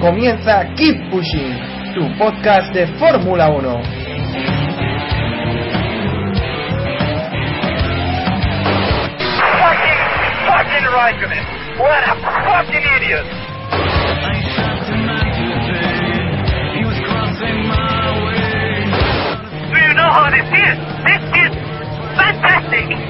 Comienza Keep Pushing, tu podcast de Fórmula 1. Fucking, fucking Raikkonen. What a fucking idiot. Do you know how this is? This is fantastic.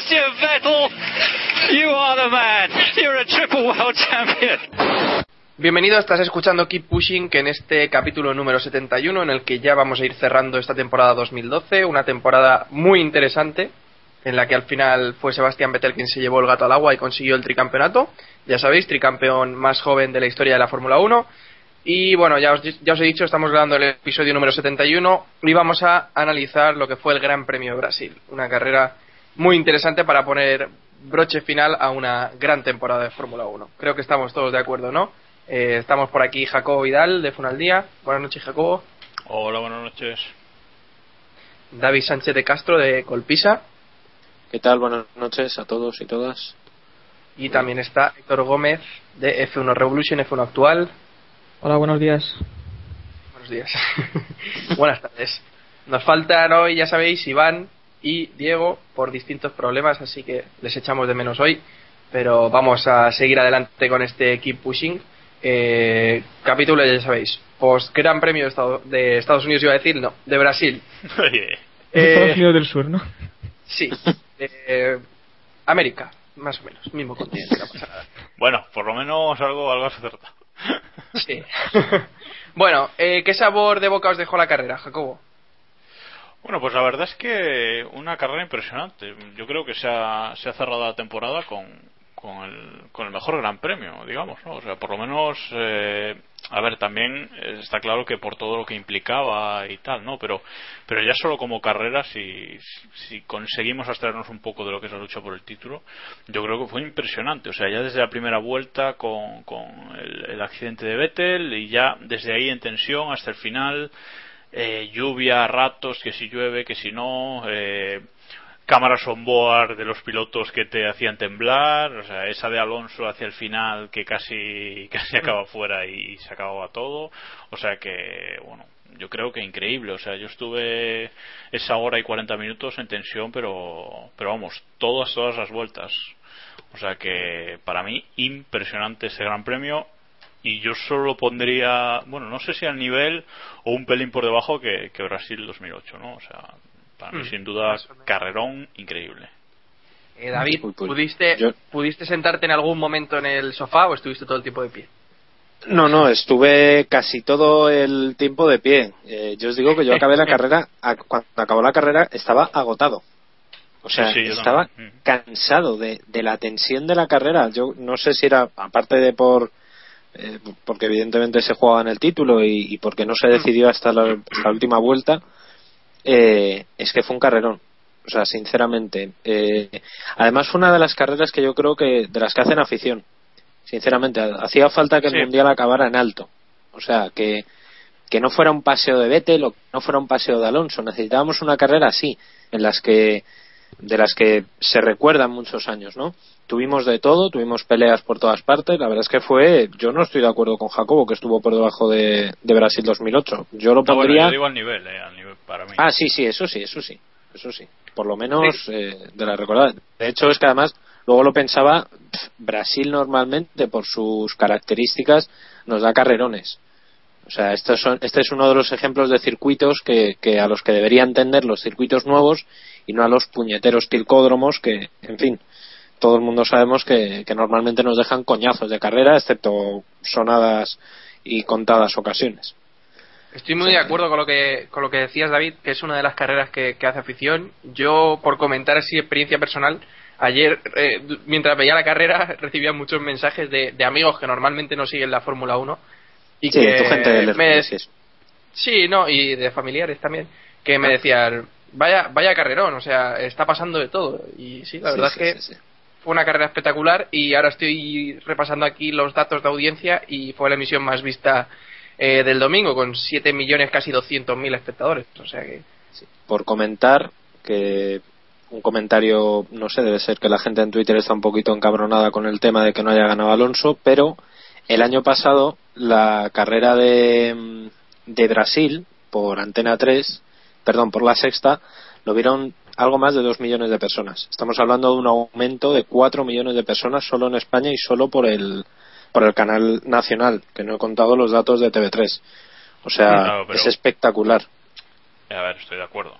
Sebastian! Bienvenido, estás escuchando Keep Pushing, que en este capítulo número 71, en el que ya vamos a ir cerrando esta temporada 2012, una temporada muy interesante, en la que al final fue Sebastián Vettel quien se llevó el gato al agua y consiguió el tricampeonato. Ya sabéis, tricampeón más joven de la historia de la Fórmula 1. Y bueno, ya os, ya os he dicho, estamos grabando el episodio número 71 y vamos a analizar lo que fue el Gran Premio de Brasil. Una carrera muy interesante para poner broche final a una gran temporada de Fórmula 1. Creo que estamos todos de acuerdo, ¿no? Eh, estamos por aquí Jacobo Vidal de Funaldía. Buenas noches, Jacobo. Hola, buenas noches. David Sánchez de Castro de Colpisa. ¿Qué tal? Buenas noches a todos y todas. Y también está Héctor Gómez de F1 Revolution, F1 Actual. Hola, buenos días. Buenos días. Buenas tardes. Nos faltan hoy, ya sabéis, Iván y Diego por distintos problemas, así que les echamos de menos hoy. Pero vamos a seguir adelante con este Keep Pushing. Eh, capítulo, ya sabéis, post Gran Premio de, Estado- de Estados Unidos, iba a decir, no, de Brasil. Oye, Eh, Estados Unidos del Sur, ¿no? Sí, eh, América, más o menos, mismo continente, no pasa nada. bueno, por lo menos algo, algo acertado. Sí. bueno, eh, ¿qué sabor de boca os dejó la carrera, Jacobo? Bueno, pues la verdad es que una carrera impresionante. Yo creo que se ha, se ha cerrado la temporada con, con, el, con el mejor gran premio, digamos, ¿no? O sea, por lo menos, eh, a ver, también está claro que por todo lo que implicaba y tal, ¿no? Pero, pero ya solo como carrera, si, si conseguimos abstraernos un poco de lo que es la lucha por el título, yo creo que fue impresionante. O sea, ya desde la primera vuelta con, con el accidente de Vettel y ya desde ahí en tensión hasta el final, eh, lluvia, ratos, que si llueve, que si no, eh, cámaras on board de los pilotos que te hacían temblar, o sea, esa de Alonso hacia el final que casi, casi acaba fuera y se acababa todo, o sea que, bueno, yo creo que increíble, o sea, yo estuve esa hora y 40 minutos en tensión, pero, pero vamos, todas, todas las vueltas, o sea que para mí impresionante ese gran premio y yo solo pondría, bueno, no sé si al nivel o un pelín por debajo que, que Brasil 2008, ¿no? O sea, para mí Mm, sin duda carrerón increíble. Eh, David, ¿pudiste, yo- ¿pudiste sentarte en algún momento en el sofá o estuviste todo el tiempo de pie? No, no, estuve casi todo el tiempo de pie. Eh, yo os digo que yo acabé la carrera, a- cuando acabó la carrera estaba agotado. O sea, Sí, estaba también. Mm. cansado de, de la tensión de la carrera. Yo no sé si era, aparte de por, eh, porque evidentemente se jugaba en el título y, y porque no se decidió hasta la, hasta la última vuelta, eh, es que fue un carrerón. O sea, sinceramente. Eh, además fue una de las carreras que yo creo que, de las que hacen afición. Sinceramente, hacía falta que Sí. el Mundial acabara en alto. O sea, que, que no fuera un paseo de Vettel o que no fuera un paseo de Alonso. Necesitábamos una carrera así, en las que de las que se recuerdan muchos años, ¿no? Tuvimos de todo, tuvimos peleas por todas partes. La verdad es que fue, yo no estoy de acuerdo con Jacobo que estuvo por debajo de, de Brasil 2008. Yo lo No, bueno, pondría. yo digo al nivel, eh, al nivel para mí. Ah, sí, sí, eso sí, eso sí, eso sí. Por lo menos eh, de la recordada. De hecho, es que además, luego lo pensaba, Brasil normalmente, por sus características, nos da carrerones. O sea, son, este es uno de los ejemplos de circuitos que, que a los que deberían tender los circuitos nuevos y no a los puñeteros tilcódromos que, en fin, todo el mundo sabemos que, normalmente nos dejan coñazos de carrera, excepto sonadas y contadas ocasiones. Estoy muy de acuerdo con lo que con lo que decías, David, que es una de las carreras que, hace afición. Yo, por comentar así experiencia personal, ayer, eh, mientras veía la carrera, recibía muchos mensajes de, de amigos que normalmente no siguen la Fórmula 1 y Sí, que tu gente me, Hermes, sí, no, y de familiares también, que me decían, vaya, vaya carrerón, o sea, está pasando de todo. Y sí, la verdad sí, es que sí, fue una carrera espectacular y ahora estoy repasando aquí los datos de audiencia y fue la emisión más vista eh, del domingo con 7 millones, casi 200 mil espectadores. O sea que, por comentar que un comentario, no sé, debe ser que la gente en Twitter está un poquito encabronada con el tema de que no haya ganado Alonso, pero el año pasado la carrera de, mm, de Brasil por Antena 3, perdón, por la sexta, lo vieron algo más de dos millones de personas. Estamos hablando de un aumento de cuatro millones de personas solo en España y solo por el por el canal nacional, que no he contado los datos de TV3. O sea, pero- es espectacular. A ver, estoy de acuerdo.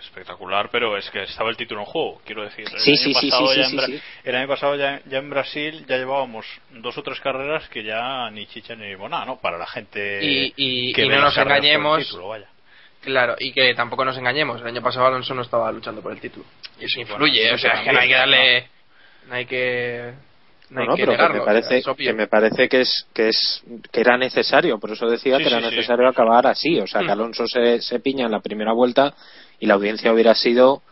Espectacular, pero es que estaba el título en juego. Quiero decir, el Sí, año sí, sí, pasado sí, ya sí, en Bra- sí, sí. el año pasado ya, ya en Brasil ya llevábamos dos o tres carreras que ya ni chicha ni limonada, ¿no? Para la gente Y- y- que y no nos engañemos. título, vaya. claro, y que tampoco nos engañemos, el año pasado Alonso no estaba luchando por el título. Y eso influye, o sea, también, que no hay que darle. No hay que. No, No, hay no, que pero negarlo, me o sea, parece es que me parece que es que es que era necesario, por eso decía Sí, que era sí, sí. necesario acabar así, o sea, que Hmm. Alonso se, se piña en la primera vuelta y la audiencia hubiera sido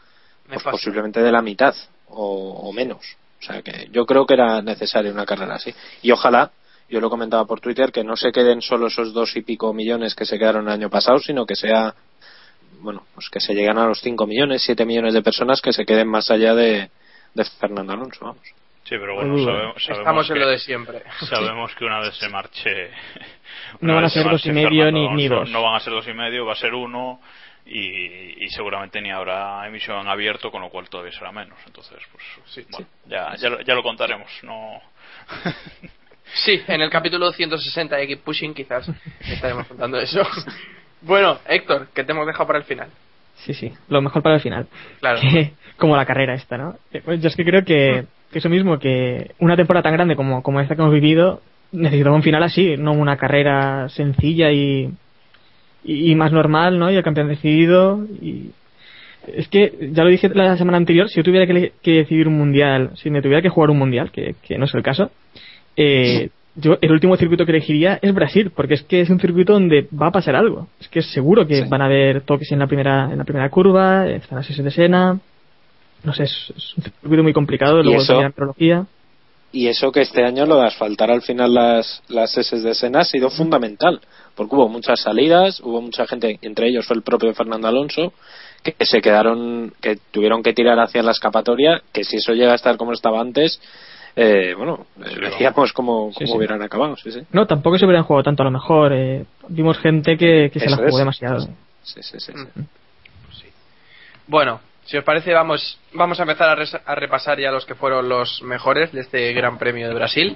pues, posiblemente de la mitad o, o menos. O sea, que yo creo que era necesario una carrera así. Y ojalá, yo lo comentaba por Twitter, que no se queden solo esos dos y pico millones que se quedaron el año pasado, sino que sea bueno, pues que se lleguen a los 5 millones, 7 millones de personas que se queden más allá de, de Fernando Alonso, vamos. Sí, pero bueno, sabemos, sabemos Estamos en que, lo de siempre. sabemos que una vez se marche. No van a ser dos y medio Fernando ni- ni dos. No van a ser dos y medio, va a ser uno. Y, y seguramente ni habrá emisión abierto, con lo cual todavía será menos. Entonces, pues bueno, Ya, ya, lo, ya lo contaremos. No. Sí, en el capítulo 160 de Keep Pushing quizás estaremos contando eso. Bueno, Héctor, que te hemos dejado para el final. Sí, sí, lo mejor para el final. Claro. Que- como la carrera esta, ¿no? Eh, pues Yo es que creo que, que eso mismo, que una temporada tan grande como, como esta que hemos vivido, necesitaba un final así, no una carrera sencilla y, y, y más normal, ¿no? Y el campeón decidido. Y es que, ya lo dije la semana anterior, si yo tuviera que, decidir un mundial, si me tuviera que jugar un mundial, que, que no es el caso, eh, yo el último circuito que elegiría es Brasil, porque es que es un circuito donde va a pasar algo. Es que es seguro que Sí. van a haber toques en la primera en la primera curva, están las S de Sena. No sé, es, es un circuito muy complicado, luego eso- también la. Y eso que este año lo de asfaltar al final las, las S de Sena ha sido fundamental, porque hubo muchas salidas, hubo mucha gente, entre ellos fue el propio Fernando Alonso, que se quedaron, que tuvieron que tirar hacia la escapatoria, que si eso llega a estar como estaba antes, eh, bueno, eh, veríamos cómo, Sí, cómo sí. hubieran acabado, sí, sí. No, tampoco se hubieran jugado tanto a lo mejor. eh, vimos gente que, que se la jugó es. demasiado. Sí, sí, sí, sí. Mm. Bueno, si os parece, vamos, vamos a empezar a, res- a repasar ya los que fueron los mejores de este Gran Premio de Brasil.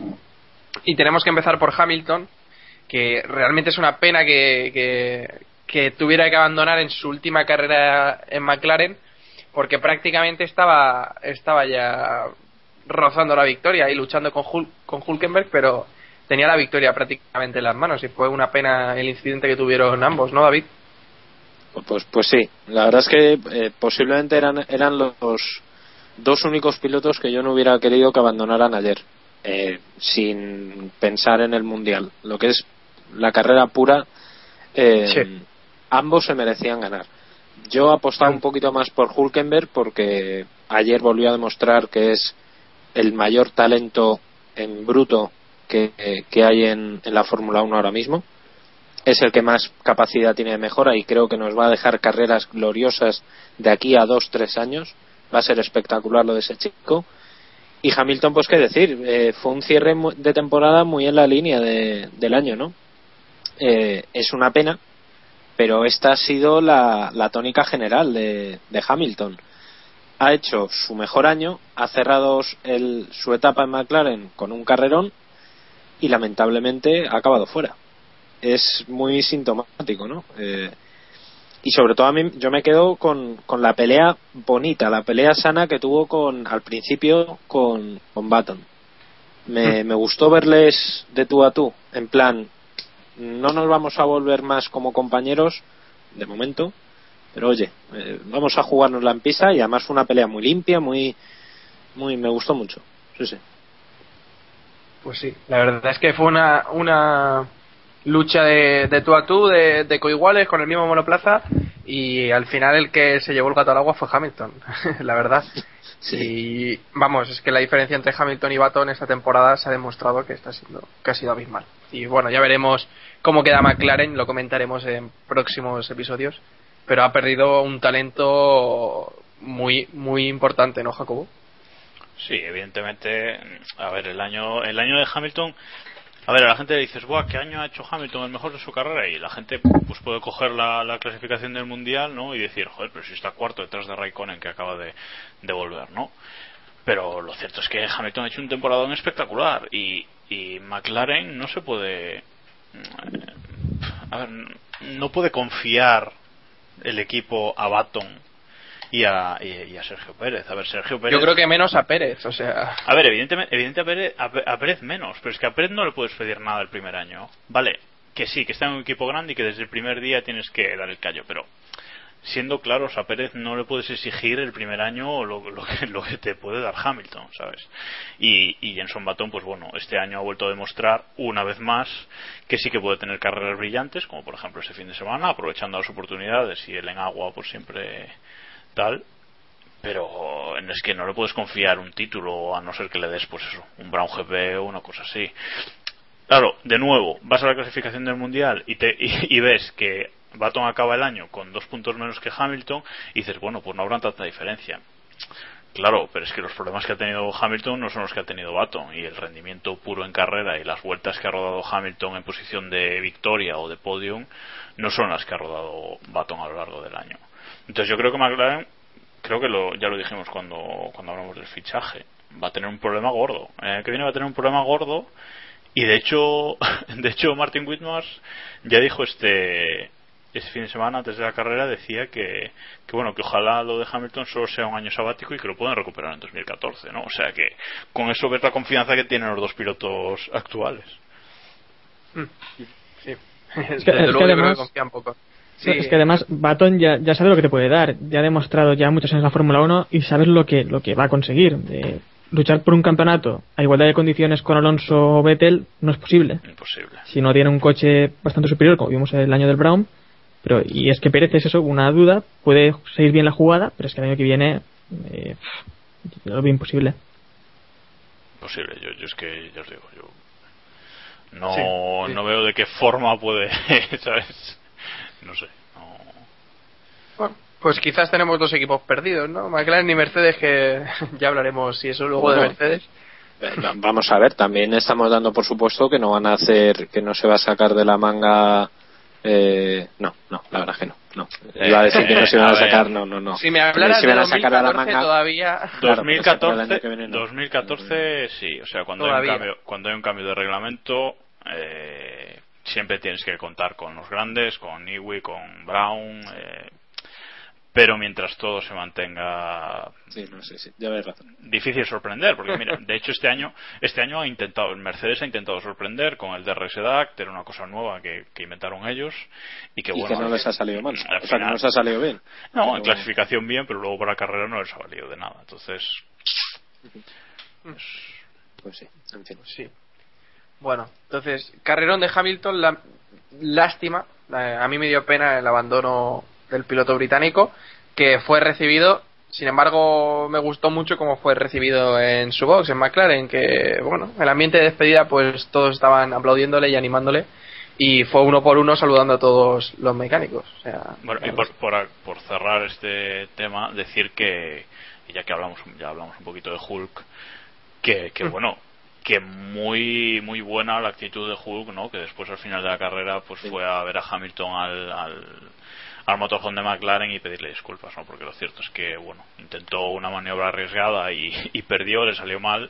Y tenemos que empezar por Hamilton, que realmente es una pena que, que, tuviera que abandonar en su última carrera en McLaren, porque prácticamente estaba, estaba ya rozando la victoria y luchando con, con Hulkenberg, pero tenía la victoria prácticamente en las manos y fue una pena el incidente que tuvieron ambos, ¿no, David? Pues, pues sí, la verdad es que eh, posiblemente eran, eran los dos únicos pilotos que yo no hubiera querido que abandonaran ayer, eh, sin pensar en el Mundial. Lo que es la carrera pura, eh, Sí. ambos se merecían ganar. Yo apostaba un poquito más por Hulkenberg porque ayer volvió a demostrar que es el mayor talento en bruto que, que hay en, en la Fórmula 1 ahora mismo es el que más capacidad tiene de mejora y creo que nos va a dejar carreras gloriosas de aquí a dos, tres años. va a ser espectacular lo de ese chico. Y Hamilton, pues qué decir, eh, fue un cierre de temporada muy en la línea de- del año, ¿no? Eh, es una pena, pero esta ha sido la, la tónica general de, de Hamilton. Ha hecho su mejor año, ha cerrado el- su etapa en McLaren con un carrerón y lamentablemente ha acabado fuera. Es muy sintomático, ¿no? Eh, y sobre todo a mí yo me quedo con, con la pelea bonita, la pelea sana que tuvo con al principio con, con Baton. Me, me gustó verles de tú a tú, en plan, no nos vamos a volver más como compañeros, de momento, pero oye, eh, vamos a jugárnosla en pista y además fue una pelea muy limpia, muy, muy, me gustó mucho. Sí, sí. Pues sí, la verdad es que fue una, una lucha de, de tú a tú, de, de coiguales, con el mismo monoplaza, y al final el que se llevó el gato al agua fue Hamilton, la verdad. Y vamos, es que la diferencia entre Hamilton y Baton esta temporada se ha demostrado que está siendo, que ha sido abismal. Y bueno, ya veremos cómo queda McLaren, lo comentaremos en próximos episodios, pero ha perdido un talento muy, muy importante, ¿no, Jacobo? Sí, evidentemente, a ver, el año, el año de Hamilton, a ver, a la gente le dices, Buah, ¿qué año ha hecho Hamilton el mejor de su carrera? Y la gente pues puede coger la, la clasificación del mundial, ¿no? Y decir, joder, pero si está cuarto detrás de Raikkonen que acaba de, volver, ¿no? Pero lo cierto es que Hamilton ha hecho un temporadón espectacular y, y McLaren no se puede, mm, a ver, no puede confiar el equipo a Baton y a, y, y a Sergio Pérez. A ver, Sergio Pérez. Yo creo que menos a Pérez, o sea. A ver, evidentemente, evidentemente a, Pérez, a, a Pérez menos, pero es que a Pérez no le puedes pedir nada el primer año. Vale, que sí, que está en un equipo grande y que desde el primer día tienes que dar el callo, pero siendo claros, a Pérez no le puedes exigir el primer año lo, lo que, lo que te puede dar Hamilton, ¿sabes? Y, y Jenson Button, pues bueno, este año ha vuelto a demostrar una vez más que sí que puede tener carreras brillantes, como por ejemplo este fin de semana, aprovechando las oportunidades y él en agua, pues siempre tal pero es que no le puedes confiar un título a no ser que le des pues eso un Brown GP o una cosa así claro de nuevo vas a la clasificación del mundial y te y, y ves que Baton acaba el año con dos puntos menos que Hamilton y dices bueno pues no habrá tanta diferencia Claro, pero es que los problemas que ha tenido Hamilton no son los que ha tenido Baton y el rendimiento puro en carrera y las vueltas que ha rodado Hamilton en posición de victoria o de podium no son las que ha rodado Baton a lo largo del año. Entonces yo creo que McLaren, creo que lo, ya lo dijimos cuando, cuando hablamos del fichaje, va a tener un problema gordo. El año que viene va a tener un problema gordo y de hecho, de hecho Martin Whitmars ya dijo este ese fin de semana antes de la carrera decía que, que bueno que ojalá lo de Hamilton solo sea un año sabático y que lo puedan recuperar en 2014 no o sea que con eso ves la confianza que tienen los dos pilotos actuales Sí. Es que- Desde es que luego yo creo además- que confía un poco. Sí, Es que además Baton ya, ya sabe lo que te puede dar, ya ha demostrado ya muchos años en la Fórmula 1 y sabes lo que, lo que va a conseguir. De luchar por un campeonato a igualdad de condiciones con Alonso o Vettel no es posible. imposible Si no tiene un coche bastante superior, como vimos el año del Brown, pero y es que Pérez es eso, una duda, puede seguir bien la jugada, pero es que el año que viene eh, lo veo imposible. imposible yo, yo es que ya os digo yo no Sí, sí. no veo de qué forma puede sabes no sé no Bueno, pues quizás tenemos dos equipos perdidos, ¿no? McLaren y Mercedes, que ya hablaremos si eso luego de. Mercedes. Eh, Vamos a ver, también estamos dando por supuesto que no van a hacer, que no se va a sacar de la manga. Eh, no, no, la verdad que no. no. Iba a decir que no se iban a sacar, no, no, no. Si me hablaras se de iban a sacar a la 2014 manga. todavía... Claro, pero se acaba el 2014 año que viene, no. 2014 sí o sea cuando hay, un cambio, cuando hay un cambio de reglamento eh, siempre tienes que contar con los grandes con Iwi con Brown eh, pero mientras todo se mantenga Sí, no sé, sí, ya razón. difícil sorprender porque mira de hecho este año este año ha intentado el Mercedes ha intentado sorprender con el DRS DAC era una cosa nueva que, que inventaron ellos y que y bueno que no les ha salido mal. al O sea, que no les ha salido bien. no, en Pero- clasificación bien, pero luego para carrera no les ha valido de nada. Entonces, Pues sí, en fin. Sí. Bueno, entonces, carrerón de Hamilton, la- lástima. eh, a mí me dio pena el abandono del piloto británico, que fue recibido. Sin embargo, me gustó mucho cómo fue recibido en su box, en McLaren, que, bueno, el ambiente de despedida, pues todos estaban aplaudiéndole y animándole. Y fue uno por uno saludando a todos los mecánicos. O sea, bueno, y por, por, por cerrar este tema, decir que ya que hablamos ya hablamos un poquito de Hulk que, que bueno que muy muy buena la actitud de Hulk no que después al final de la carrera pues fue a ver a Hamilton al, al al motorhome de McLaren y pedirle disculpas, ¿no? Porque lo cierto es que, bueno, intentó una maniobra arriesgada y, y perdió, le salió mal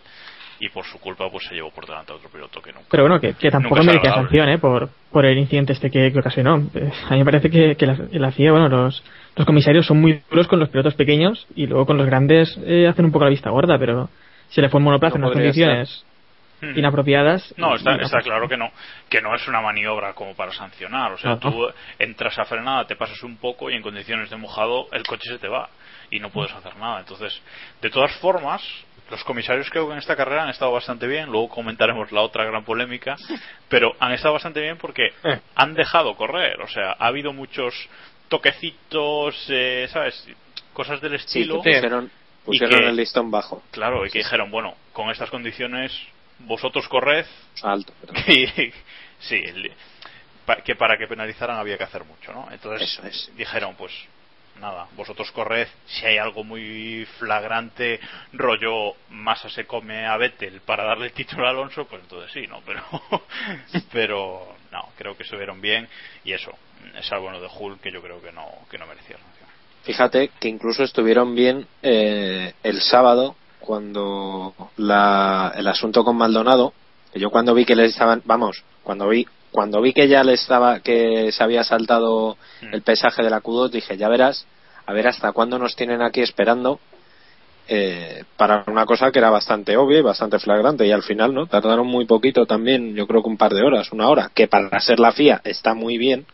y por su culpa pues se llevó por delante a otro piloto que nunca. Pero bueno, que, que tampoco merece sanción, ¿eh? Por, por el incidente este que, que ocasionó. Eh, A mí me parece que, que la, la FIA, bueno, los, los comisarios son muy duros con los pilotos pequeños y luego con los grandes eh, hacen un poco la vista gorda, pero si le fue un monoplaza No en unas podría condiciones Mm. inapropiadas. No, está, está claro que no, que no es una maniobra como para sancionar. O sea, tú entras a frenada, te pasas un poco y en condiciones de mojado el coche se te va y no puedes hacer nada. Entonces, de todas formas, los comisarios creo que en esta carrera han estado bastante bien. Luego comentaremos la otra gran polémica, pero han estado bastante bien porque Eh. han dejado correr. O sea, ha habido muchos toquecitos, eh, ¿sabes? Cosas del Sí, estilo. que pusieron, pusieron que- el listón bajo. Claro, y que dijeron, bueno, con estas condiciones vosotros corred. Alto, y sí el- pa- que para que penalizaran había que hacer mucho no entonces es. dijeron pues nada vosotros corred. Si hay algo muy flagrante rollo Massa se come a Vettel para darle el título a Alonso pues entonces sí no pero pero no creo que se vieron bien. Y eso es algo bueno de Hull que yo creo que no que no merecía sanción Fíjate que incluso estuvieron bien eh, el sábado cuando la, el asunto con Maldonado, que yo cuando vi que le estaban, vamos, cuando vi cuando vi que ya le estaba que se había saltado Mm. el pesaje de la Q2 dije ya verás a ver hasta cuándo nos tienen aquí esperando eh, para una cosa que era bastante obvia y bastante flagrante y al final no tardaron muy poquito también yo creo que un par de horas una hora que para ser la FIA está muy bien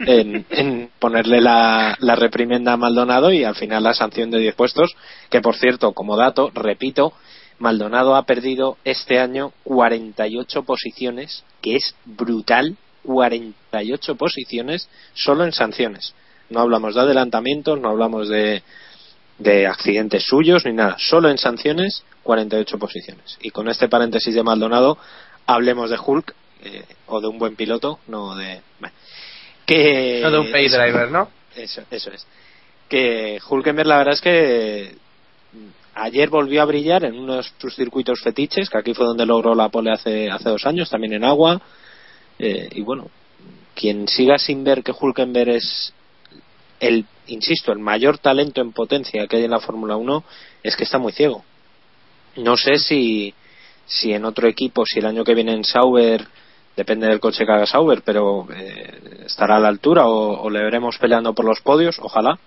en, en ponerle la, la reprimenda a Maldonado y al final la sanción de 10 puestos, que por cierto, como dato, repito, Maldonado ha perdido este año 48 posiciones, que es brutal, 48 posiciones solo en sanciones. No hablamos de adelantamientos, no hablamos de, de accidentes suyos ni nada, solo en sanciones 48 posiciones. Y con este paréntesis de Maldonado, hablemos de Hulk eh, o de un buen piloto, no de... que No de un pay driver, ¿no? Eso, eso es. Que Hulkenberg la verdad es que ayer volvió a brillar en uno de sus circuitos fetiches, que aquí fue donde logró la pole hace, hace dos años, también en agua. Eh, y bueno, quien siga sin ver que Hulkenberg es el, insisto, el mayor talento en potencia que hay en la Fórmula 1, es que está muy ciego. No sé si, si en otro equipo, si el año que viene en Sauber, depende del coche que haga Sauber, pero eh, estará a la altura o, le veremos peleando por los podios, ojalá.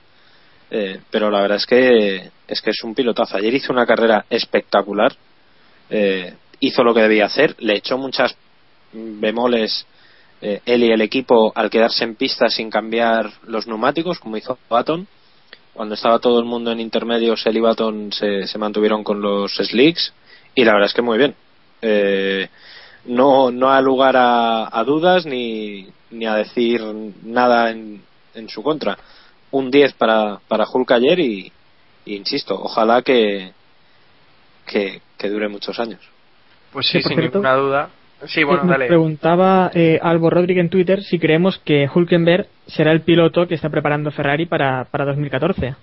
Eh, pero la verdad es que es que es un pilotazo. Ayer hizo una carrera espectacular, eh, hizo lo que debía hacer, le echó muchas bemoles eh, él y el equipo al quedarse en pista sin cambiar los neumáticos, como hizo Baton. Cuando estaba todo el mundo en intermedios, él y Baton se, se mantuvieron con los slicks y la verdad es que muy bien. Eh, no, no ha lugar a, a dudas ni, ni a decir nada en, en su contra. Un 10 para, para Hulk ayer y, y insisto, ojalá que, que, que dure muchos años. Pues sí, sin cierto, ninguna duda. Sí, bueno, Nos dale. preguntaba eh, Albo Rodríguez en Twitter si creemos que Hulkenberg será el piloto que está preparando Ferrari para, para 2014.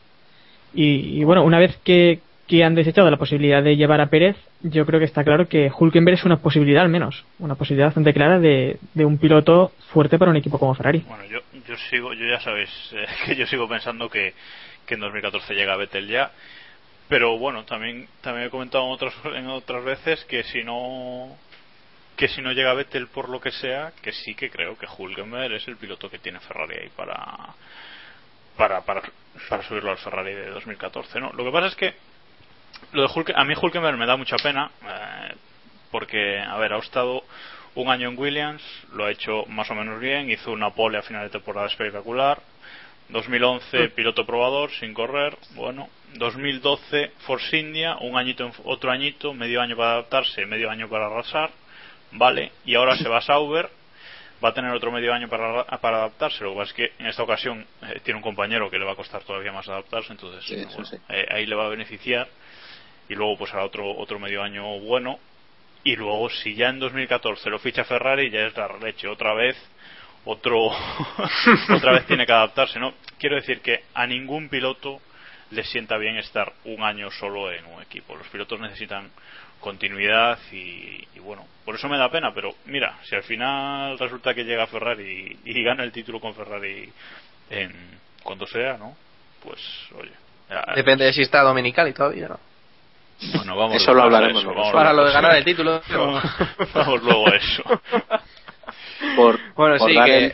Y, y bueno, una vez que, que han desechado la posibilidad de llevar a Pérez, yo creo que está claro que Hulkenberg es una posibilidad al menos, una posibilidad bastante clara de, un piloto fuerte para un equipo como Ferrari. Bueno, yo, yo sigo, yo ya sabéis eh, que yo sigo pensando que, que en 2014 llega Vettel ya, pero bueno, también también he comentado en otras en otras veces que si no que si no llega Vettel por lo que sea, que sí que creo que Hulkenberg es el piloto que tiene Ferrari ahí para para para, para subirlo al Ferrari de 2014, ¿no? Lo que pasa es que lo de Hulk, a mí Hulkenberg me da mucha pena eh, porque a ver ha estado un año en Williams lo ha hecho más o menos bien hizo una pole a final de temporada espectacular 2011 piloto probador sin correr bueno 2012 Force India un añito otro añito medio año para adaptarse medio año para arrasar vale y ahora se va a Sauber va a tener otro medio año para, para adaptarse. Lo que pasa es que en esta ocasión eh, tiene un compañero que le va a costar todavía más adaptarse, entonces Sí, eso bueno, sí. eh, ahí le va a beneficiar. Y luego pues hará otro, otro medio año bueno. Y luego si ya en 2014 lo ficha Ferrari, ya es la leche. Otra vez, otro, otra vez tiene que adaptarse, ¿no? Quiero decir que a ningún piloto les sienta bien estar un año solo en un equipo. Los pilotos necesitan continuidad y, y bueno, por eso me da pena, pero mira, si al final resulta que llega Ferrari y, gana el título con Ferrari en cuando sea, ¿no? Pues oye. Depende de si está Dominical y todavía, ¿no? Bueno, vamos Eso lo hablaremos eso, luego. vamos Para lo de ganar el título. pero- Vamos luego a eso. Por, Bueno, por sí, dar que... el-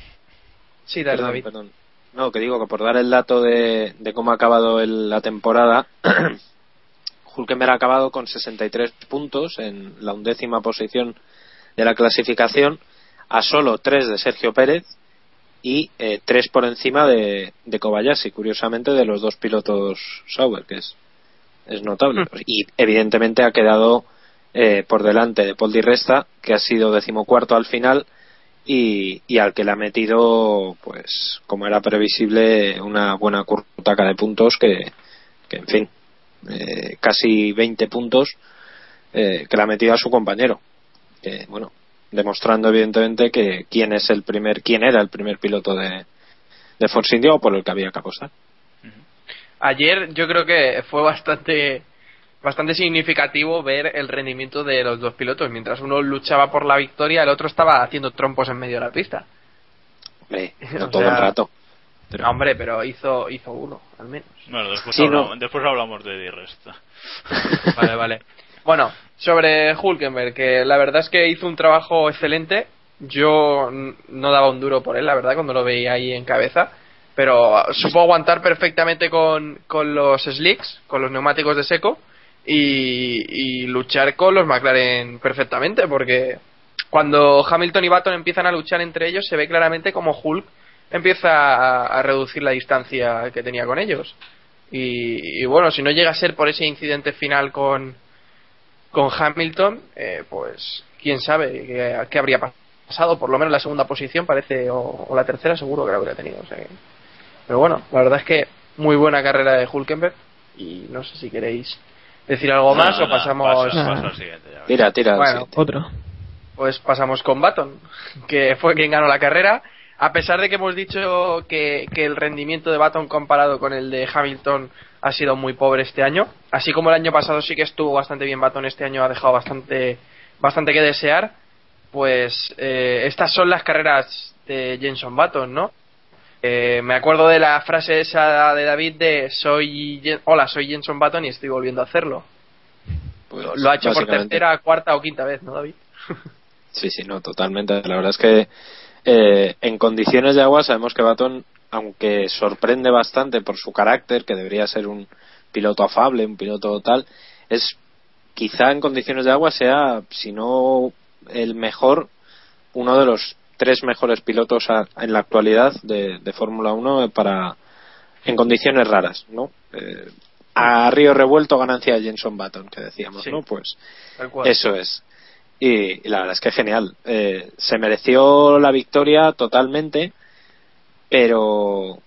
Sí, dale, perdón, David. perdón. No, que digo que por dar el dato de, de cómo ha acabado el- la temporada, Hulkenberg ha acabado con 63 puntos en la undécima posición de la clasificación, a solo 3 de Sergio Pérez y 3 por encima de, de Kobayashi, curiosamente de los dos pilotos Sauber, que es, es notable. Y evidentemente ha quedado eh, por delante de Paul Di Resta, que ha sido decimocuarto al final y, y al que le ha metido, pues, como era previsible, una buena curtaca de puntos que, que en fin, eh, casi 20 puntos eh, que le ha metido a su compañero. Que, bueno, demostrando evidentemente que quién es el primer, quién era el primer piloto de, de Force India o por el que había que apostar. Ayer yo creo que fue bastante bastante significativo ver el rendimiento de los dos pilotos. Mientras uno luchaba por la victoria, el otro estaba haciendo trompos en medio de la pista. Hombre, no todo sea, el rato. Pero- No, hombre, pero hizo hizo uno, al menos. Bueno, después, Sí, hablamos, no. después hablamos de Di Resta. Vale, vale. Bueno, sobre Hulkenberg, que la verdad es que hizo un trabajo excelente. Yo no daba un duro por él, la verdad, cuando lo veía ahí en cabeza. Pero supo aguantar perfectamente con, con los slicks, con los neumáticos de seco, y, luchar con los McLaren perfectamente, porque cuando Hamilton y Button empiezan a luchar entre ellos, se ve claramente como Hulk empieza a, reducir la distancia que tenía con ellos. Y, y bueno, si no llega a ser por ese incidente final con, con Hamilton, eh, pues quién sabe qué, qué habría pasado. Por lo menos la segunda posición parece, o, la tercera seguro que la habría tenido. o sea Pero bueno, la verdad es que muy buena carrera de Hulkenberg. Y no sé si queréis decir algo más No, o pasamos. Siguiente. Tira, tira. Bueno. Otro. Pues pasamos con Baton, que fue quien ganó la carrera. A pesar de que hemos dicho que, que el rendimiento de Baton comparado con el de Hamilton ha sido muy pobre este año, así como el año pasado sí que estuvo bastante bien Baton, este año ha dejado bastante, bastante que desear, pues eh, estas son las carreras de Jenson Baton, ¿no? Eh, me acuerdo de la frase esa de David de soy hola soy Jenson Button y estoy volviendo a hacerlo Pues, lo, ha hecho por tercera cuarta o quinta vez no David Sí, sí, no, totalmente. La verdad es que eh, en condiciones de agua sabemos que Baton, aunque sorprende bastante por su carácter, que debería ser un piloto afable, un piloto tal, es quizá en condiciones de agua sea, si no el mejor, uno de los tres mejores pilotos a- en la actualidad de, de Fórmula 1 para en condiciones raras, ¿no? Eh, a río revuelto ganancia de Jenson Button, que decíamos, Sí. ¿no? Pues eso es. Y, y la verdad es que genial. Eh, se mereció la victoria totalmente, pero.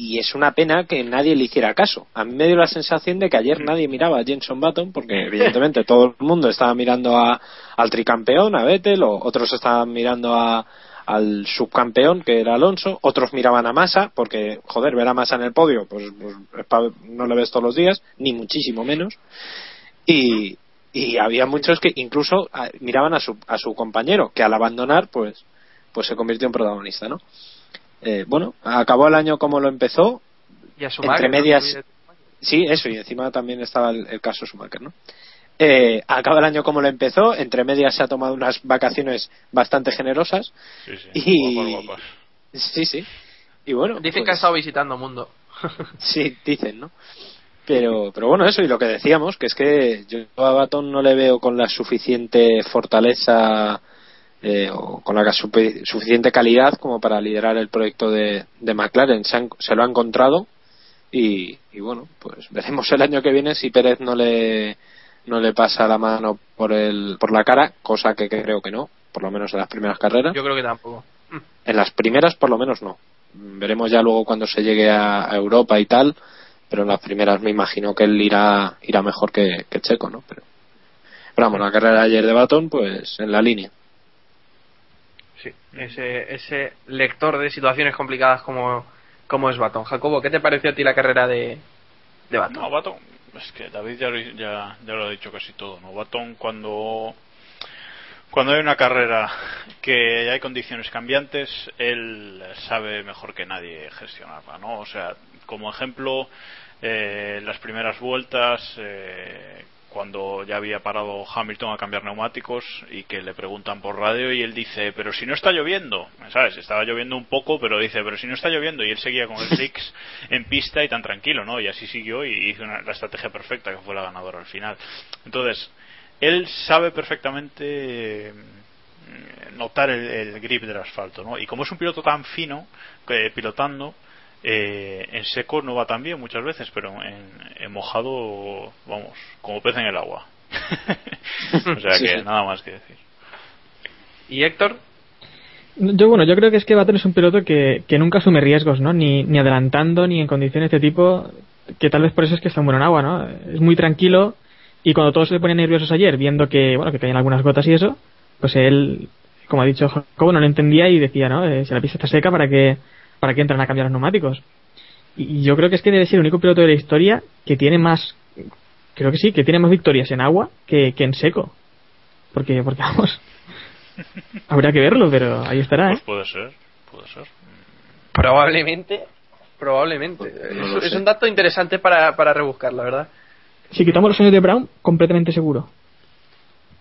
Y es una pena que nadie le hiciera caso. A mí me dio la sensación de que ayer nadie miraba a Jenson Button, porque evidentemente todo el mundo estaba mirando a, al tricampeón, a Vettel, o otros estaban mirando a, al subcampeón, que era Alonso, otros miraban a Massa, porque, joder, ver a Massa en el podio, pues, pues, no lo ves todos los días, ni muchísimo menos. Y, y había muchos que incluso ah, miraban a su, a su compañero, que al abandonar, pues, pues se convirtió en protagonista, ¿no? Eh, bueno, acabó el año como lo empezó, y a su entre medias- Sí, eso, y encima también estaba el, el caso Schumacher, ¿no? Eh, acaba el año como lo empezó, entre medias se ha tomado unas vacaciones bastante generosas. Sí, sí. Y-. Sí, sí. Y bueno, dicen que ha pues, estado visitando mundo Sí, dicen, ¿no? Pero, pero bueno, eso y lo que decíamos, que es que yo a Baton no le veo con la suficiente fortaleza eh, o con la suficiente calidad como para liderar el proyecto de, de McLaren. Se, han- se lo ha encontrado y, y bueno, pues veremos el año que viene si Pérez no le no le pasa la mano por el por la cara, cosa que creo que no, por lo menos en las primeras carreras. yo creo que tampoco En las primeras, por lo menos, no. Veremos ya luego cuando se llegue a, a Europa y tal, pero en las primeras me imagino que él irá irá mejor que, que Checo, ¿no? Pero, pero vamos, la carrera de ayer de Baton, pues en la línea. Sí ese ese lector de situaciones complicadas como como es Baton Jacobo qué te pareció a ti la carrera de de Baton. No, Baton, es que David ya, ya, ya lo ha dicho casi todo, ¿no? Baton cuando cuando hay una carrera que hay condiciones cambiantes, él sabe mejor que nadie gestionarla, ¿no? O sea, como ejemplo, eh, las primeras vueltas, eh, cuando ya había parado Hamilton a cambiar neumáticos y que le preguntan por radio y él dice, pero si no está lloviendo, ¿sabes? Estaba lloviendo un poco, pero dice, pero si no está lloviendo y él seguía con el Six en pista y tan tranquilo, ¿no? Y así siguió y hizo una, la estrategia perfecta que fue la ganadora al final. Entonces, él sabe perfectamente mm, notar el, el grip del asfalto, ¿no? Y como es un piloto tan fino, que pilotando, eh, en seco no va tan bien muchas veces, pero en, en mojado, vamos, como pez en el agua. o sea que sí. nada más que decir. ¿Y Héctor? Yo, bueno, yo creo que es que Baton es un piloto que, que nunca asume riesgos, ¿no? Ni, ni adelantando, ni en condiciones de este tipo, que tal vez por eso es que está muy en agua, ¿no? Es muy tranquilo y cuando todos se ponían nerviosos ayer, viendo que, bueno, que caían algunas gotas y eso, pues él, como ha dicho Jacobo, no lo entendía y decía, ¿no? Eh, si la pista está seca, ¿para qué, para qué entran a cambiar los neumáticos? Y, yo creo que es que debe ser el único piloto de la historia que tiene más, creo que sí, que tiene más victorias en agua que, que en seco. Porque, porque vamos, habría que verlo, pero ahí estará, ¿eh? Pues puede ser, puede ser. Probablemente. Probablemente. No es, es un dato interesante para, para rebuscar, la verdad. Si quitamos los años de Brown, completamente seguro.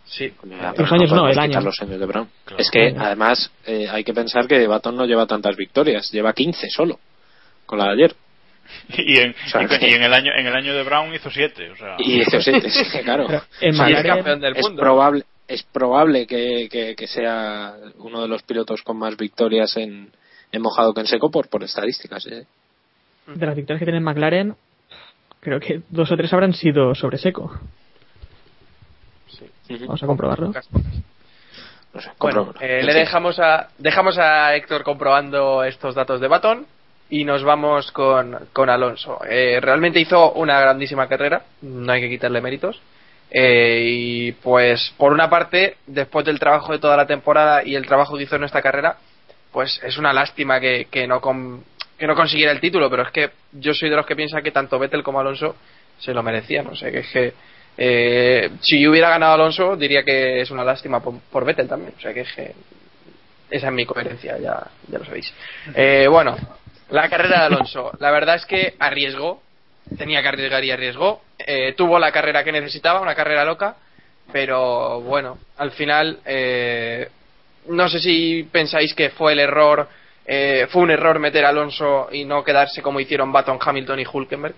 Sí. Los años no, podemos el año. los años de Brown. Claro. es que Claro. además eh, hay que pensar que Baton no lleva tantas victorias, lleva 15 solo con la de ayer. Y en, O sea, y- que- y en el año en el año de Brown hizo siete, o sea, Y eso sí, es que, claro. Pero en Sí, es campeón del es mundo. probable es probable que, que- que sea uno de los pilotos con más victorias en, en mojado que en seco por, por estadísticas. ¿eh? de las victorias que tiene McLaren, creo que dos o tres habrán sido sobre seco. Vamos a comprobarlo. Pocas, pocas. No sé, Bueno, eh, le dejamos a, dejamos a Héctor comprobando estos datos de Baton y nos vamos con, con Alonso. Eh, realmente hizo una grandísima carrera, no hay que quitarle méritos. Eh, y pues, por una parte, después del trabajo de toda la temporada y el trabajo que hizo en esta carrera, pues es una lástima que, que no con- que no consiguiera el título, pero es que yo soy de los que piensan que tanto Vettel como Alonso se lo merecían. O sea, que es que eh, si hubiera ganado Alonso, diría que es una lástima por, Vettel también. O sea, que esa es mi coherencia, ya, ya lo sabéis. Eh, bueno, la carrera de Alonso. La verdad es que arriesgó, tenía que arriesgar y arriesgó. Eh, tuvo la carrera que necesitaba, una carrera loca, pero bueno, al final eh, no sé si pensáis que fue el error, eh, fue un error meter a Alonso y no quedarse como hicieron Baton, Hamilton y Hulkenberg,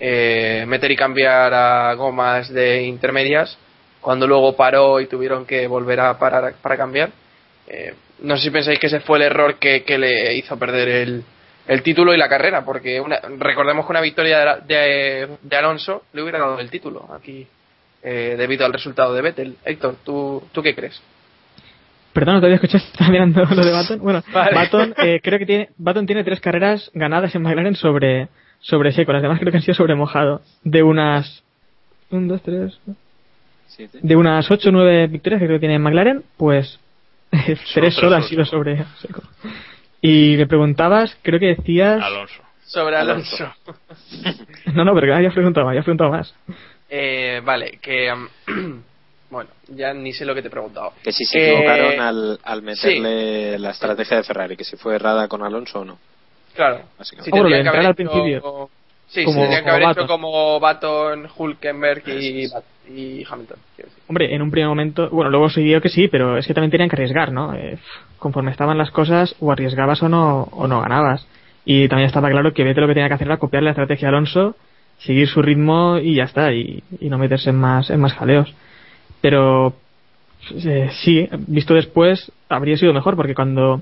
eh, meter y cambiar a gomas de intermedias cuando luego paró y tuvieron que volver a parar para cambiar. Eh, no sé si pensáis que ese fue el error que, que le hizo perder el, el título y la carrera, porque una- recordemos que una victoria de, de- de Alonso le hubiera dado el título aquí eh, debido al resultado de Vettel. Héctor, ¿tú, ¿tú qué crees? Perdón, no te había escuchado, estaba mirando lo de Baton. Bueno, Vale. Baton, eh, creo que tiene, Baton tiene tres carreras ganadas en McLaren sobre, sobre seco, las demás creo que han sido sobre mojado. De unas, un, dos, tres, Siete. de unas ocho o nueve victorias que creo que tiene en McLaren, pues tres tres solo han sobre sido sobre seco. Y me preguntabas, creo que decías, Alonso. Sobre Alonso. No, no, pero preguntado, habías preguntado más. Eh, vale, que. um, bueno, ya ni sé lo que te he preguntado. Que si se Eh, equivocaron al, al meterle la estrategia de Ferrari, que si fue errada con Alonso o no. Claro. Si de que haber entrar al hecho- principio. Sí, Como- se que como haber Baton. hecho como Baton, Hulkenberg y, y Hamilton. decir. Hombre, en un primer momento, bueno, luego se dio que sí, pero es que también tenían que arriesgar, ¿no? Eh, conforme estaban las cosas, o arriesgabas o no, o no ganabas. Y también estaba claro que Vettel lo que tenía que hacer era copiar la estrategia de Alonso, seguir su ritmo y ya está, y, y no meterse en más, en más jaleos. Pero eh, sí, visto después, habría sido mejor, porque cuando,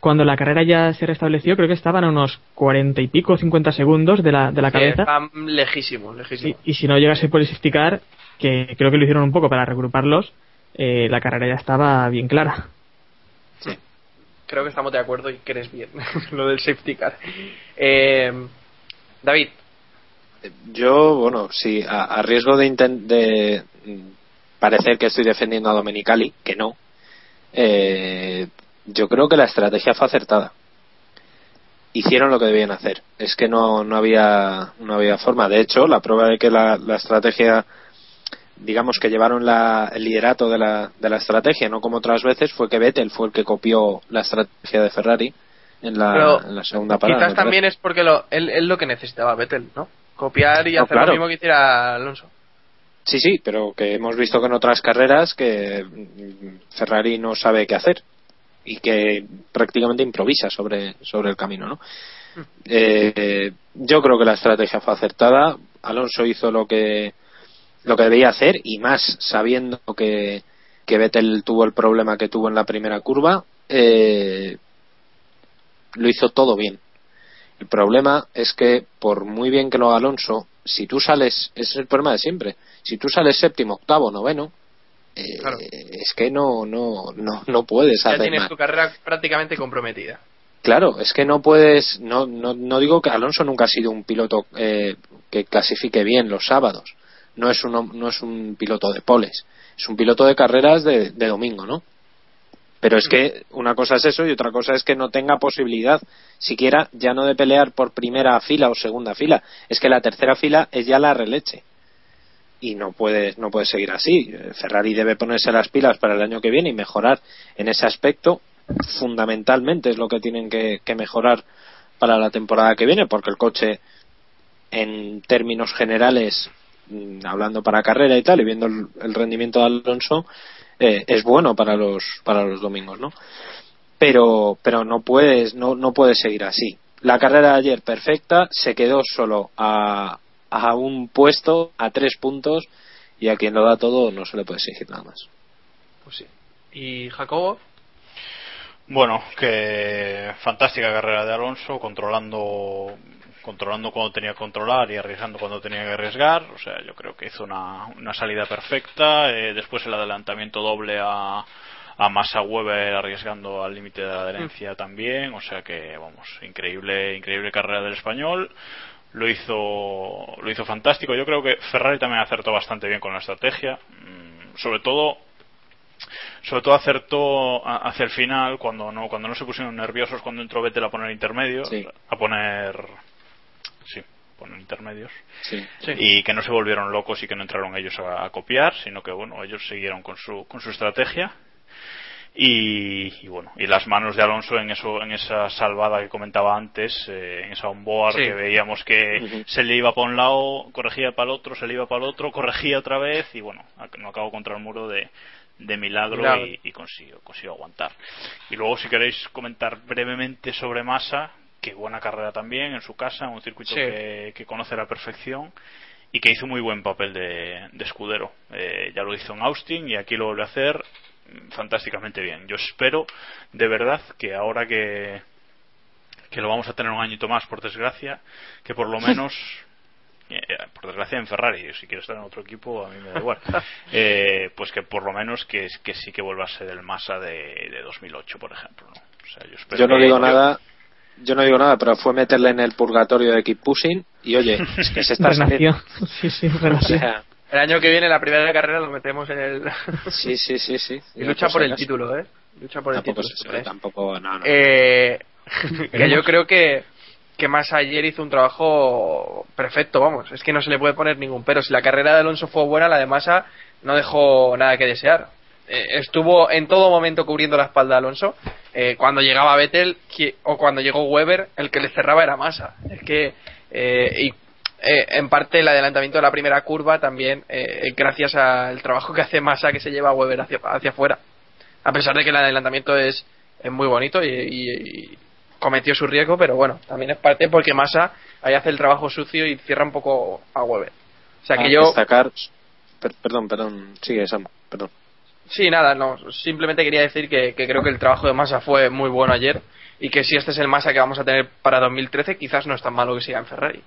cuando la carrera ya se restableció, creo que estaban a unos cuarenta y pico, 50 segundos de la, de la Que cabeza. Están lejísimos, Y, lejísimos. y si no llegase por safety car, que creo que lo hicieron un poco para regruparlos, eh, la carrera ya estaba bien clara. Creo que estamos de acuerdo y crees bien lo del safety car. Eh, David, Yo, bueno, sí, a, a riesgo de, de mm, parecer que estoy defendiendo a Domenicali, que no, eh, yo creo que la estrategia fue acertada. hicieron lo que debían hacer. Es que no, no había no había forma. De hecho, la prueba de que la, la estrategia digamos que llevaron la, el liderato de la, de la estrategia, no como otras veces, fue que Vettel fue el que copió la estrategia de Ferrari en la, Pero en la segunda parada. Quizás también es porque lo, él, él lo que necesitaba Vettel, ¿no? Copiar y No, hacer claro. lo mismo que hiciera Alonso. Sí, sí, pero que hemos visto que en otras carreras que Ferrari no sabe qué hacer y que prácticamente improvisa sobre, sobre el camino, ¿no? Eh, yo creo que la estrategia fue acertada. Alonso hizo lo que lo que debía hacer y más sabiendo que, que Vettel tuvo el problema que tuvo en la primera curva, eh, lo hizo todo bien. El problema es que por muy bien que lo haga Alonso, si tú sales, es el problema de siempre. Si tú sales séptimo, octavo, noveno, eh, Claro. es que no, no, no, no puedes Ya hacer tienes tu carrera prácticamente comprometida. Claro, es que no puedes, no, no, no digo que Alonso nunca ha sido un piloto eh, que clasifique bien los sábados. No es, un, no es un piloto de poles, es un piloto de carreras de, de domingo, ¿no? Pero es que una cosa es eso y otra cosa es que no tenga posibilidad siquiera ya no de pelear por primera fila o segunda fila, es que la tercera fila es ya la releche. Y no puede, no puede seguir así. Ferrari debe ponerse las pilas para el año que viene y mejorar en ese aspecto. Fundamentalmente es lo que tienen que, que mejorar para la temporada que viene, porque el coche, en términos generales, mm, hablando para carrera y tal, y viendo el, el rendimiento de Alonso, eh, es bueno para los para los domingos, ¿no? Pero pero no puedes no no puedes seguir así. La carrera de ayer perfecta se quedó solo a a un puesto, a tres puntos y a quien lo da todo no se le puede exigir nada más. Pues sí. ¿Y Jacobo? Bueno, que fantástica carrera de Alonso, controlando controlando cuando tenía que controlar y arriesgando cuando tenía que arriesgar. O sea, yo creo que hizo una, una salida perfecta. Eh, después el adelantamiento doble a, a Massa Weber arriesgando al límite de adherencia también. O sea que, vamos, increíble, increíble carrera del español. Lo hizo, lo hizo fantástico. Yo creo que Ferrari también acertó bastante bien con la estrategia. Mm, Sobre todo sobre todo acertó hacia el final cuando no cuando no se pusieron nerviosos cuando entró Vettel a poner intermedios Sí. a poner sí poner intermedios Sí. Sí. y que no se volvieron locos y que no entraron ellos a, a copiar sino que bueno ellos siguieron con su con su estrategia y, y bueno y las manos de Alonso en eso en esa salvada que comentaba antes eh, en esa onboard Sí. que veíamos que se le iba para un lado corregía para el otro se le iba para el otro corregía otra vez y bueno no acabó contra el muro de de milagro, Milagro. y, y consiguió, consiguió aguantar. Y luego, si queréis comentar brevemente sobre Massa, que buena carrera también en su casa, en un circuito Sí. que, que conoce a la perfección y que hizo muy buen papel de, de escudero. Eh, ya lo hizo en Austin y aquí lo vuelve a hacer fantásticamente bien. Yo espero, de verdad, que ahora que, que lo vamos a tener un añito más, por desgracia, que por lo menos, eh, por desgracia en Ferrari, si quiero estar en otro equipo, a mí me da igual, eh, pues que por lo menos que, que sí que vuelva a ser el Massa de, de 2008, por ejemplo. ¿no? O sea, yo, espero Yo no que- digo yo- nada, yo no digo nada, pero fue meterle en el purgatorio de Keep Pushing y oye, es que se está saliendo. Sí, sí, O sea, El año que viene, la primera carrera, lo metemos en el. sí, sí, sí, sí. y lucha por el título, ¿eh? Lucha por el Tampoco, título. se sabe, tampoco, no, no. Eh, que yo creo que que más ayer hizo un trabajo perfecto, vamos, es que no se le puede poner ningún pero. Si la carrera de Alonso fue buena, la de Massa no dejó nada que desear. Eh, estuvo en todo momento cubriendo la espalda de Alonso. Eh, cuando llegaba Vettel o cuando llegó Weber, el que le cerraba era Massa. Es que eh, y eh, en parte el adelantamiento de la primera curva también eh, gracias al trabajo que hace Massa que se lleva a Weber hacia hacia afuera. A pesar de que el adelantamiento es, es muy bonito y, y- y cometió su riesgo, pero bueno, también es parte porque Massa ahí hace el trabajo sucio y cierra un poco a Weber. O sea que Ah, yo, Destacar, per- perdón, perdón, sigue Sam, perdón. sí, nada, no, simplemente quería decir que, que creo que el trabajo de Massa fue muy bueno ayer y que si este es el Massa que vamos a tener para 2013, quizás no es tan malo que siga en Ferrari.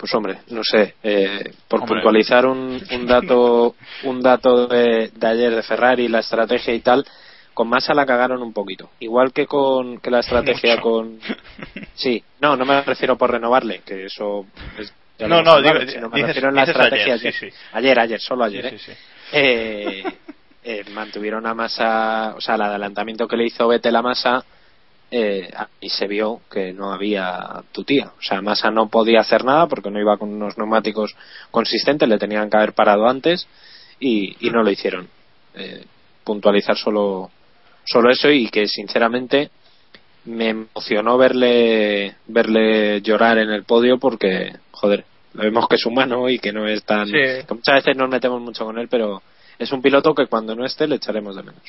Pues hombre, no sé, eh, por Hombre. puntualizar un, un dato, un dato de, de ayer de Ferrari, la estrategia y tal, con Massa la cagaron un poquito. Igual que con que la estrategia Mucho. con, sí, no, no me refiero por renovarle, que eso es- No, no, digo- sino me dices- refiero en la estrategia ayer, ayer, sí, sí. ayer, ayer, solo ayer, Sí, ¿eh? sí. Eh, eh, mantuvieron a Massa, o sea, el adelantamiento que le hizo Vettel a Massa eh, y se vio que no había tutía. O sea, Massa no podía hacer nada porque no iba con unos neumáticos consistentes, le tenían que haber parado antes y, y no lo hicieron. Eh, puntualizar solo, solo eso y que sinceramente me emocionó verle verle llorar en el podio porque, joder, lo vemos que es humano y que no es tan... Sí. que muchas veces nos metemos mucho con él, pero es un piloto que cuando no esté le echaremos de menos.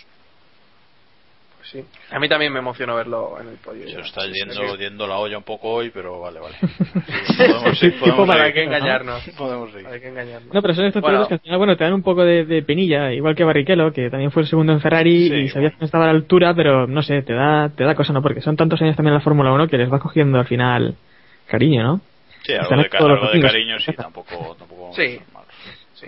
Sí. A mí también me emocionó verlo en el podio. Se está yendo, sí. yendo la olla un poco hoy, pero vale, vale. podemos para que engañarnos. Podemos seguir. Hay que engañarnos. No, pero son estos Bueno. pilotos que al final, bueno, te dan un poco de, de penilla, igual que Barrichello, que también fue el segundo en Ferrari Sí, y sabías que no estaba a la altura, pero no sé, te da, te da cosa, ¿no? Porque son tantos años también en la Fórmula 1 que les va cogiendo al final cariño, ¿no? Sí, algo de, algo de cariño sí, tampoco, tampoco vamos a Sí. ser malos. Sí,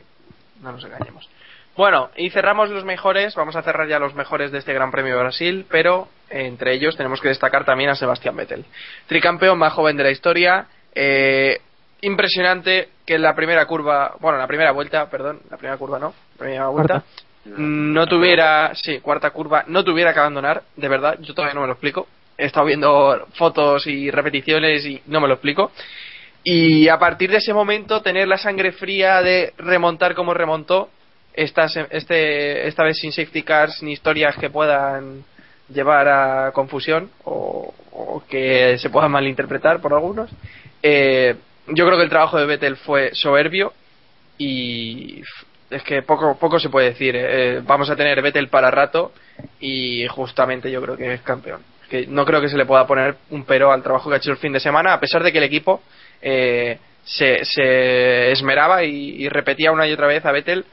no nos engañemos. Bueno, y cerramos los mejores, vamos a cerrar ya los mejores de este Gran Premio de Brasil, pero eh, entre ellos tenemos que destacar también a Sebastián Vettel. Tricampeón más joven de la historia, eh, impresionante que en la primera curva, bueno, la primera vuelta, perdón, la primera curva no, la primera vuelta, Cuarta. no tuviera, sí, cuarta curva, no tuviera que abandonar, de verdad, yo todavía no me lo explico. He estado viendo fotos y repeticiones y no me lo explico. Y a partir de ese momento tener la sangre fría de remontar como remontó, esta, se- este, esta vez sin safety cars ni historias que puedan llevar a confusión o, que se puedan malinterpretar por algunos. Eh, yo creo que el trabajo de Vettel fue soberbio y es que poco, poco se puede decir. eh. vamos a tener Vettel para rato y justamente yo creo que es campeón. Que no creo que se le pueda poner un pero al trabajo que ha hecho el fin de semana, a pesar de que el equipo eh, se, se esmeraba y, y repetía una y otra vez a Vettel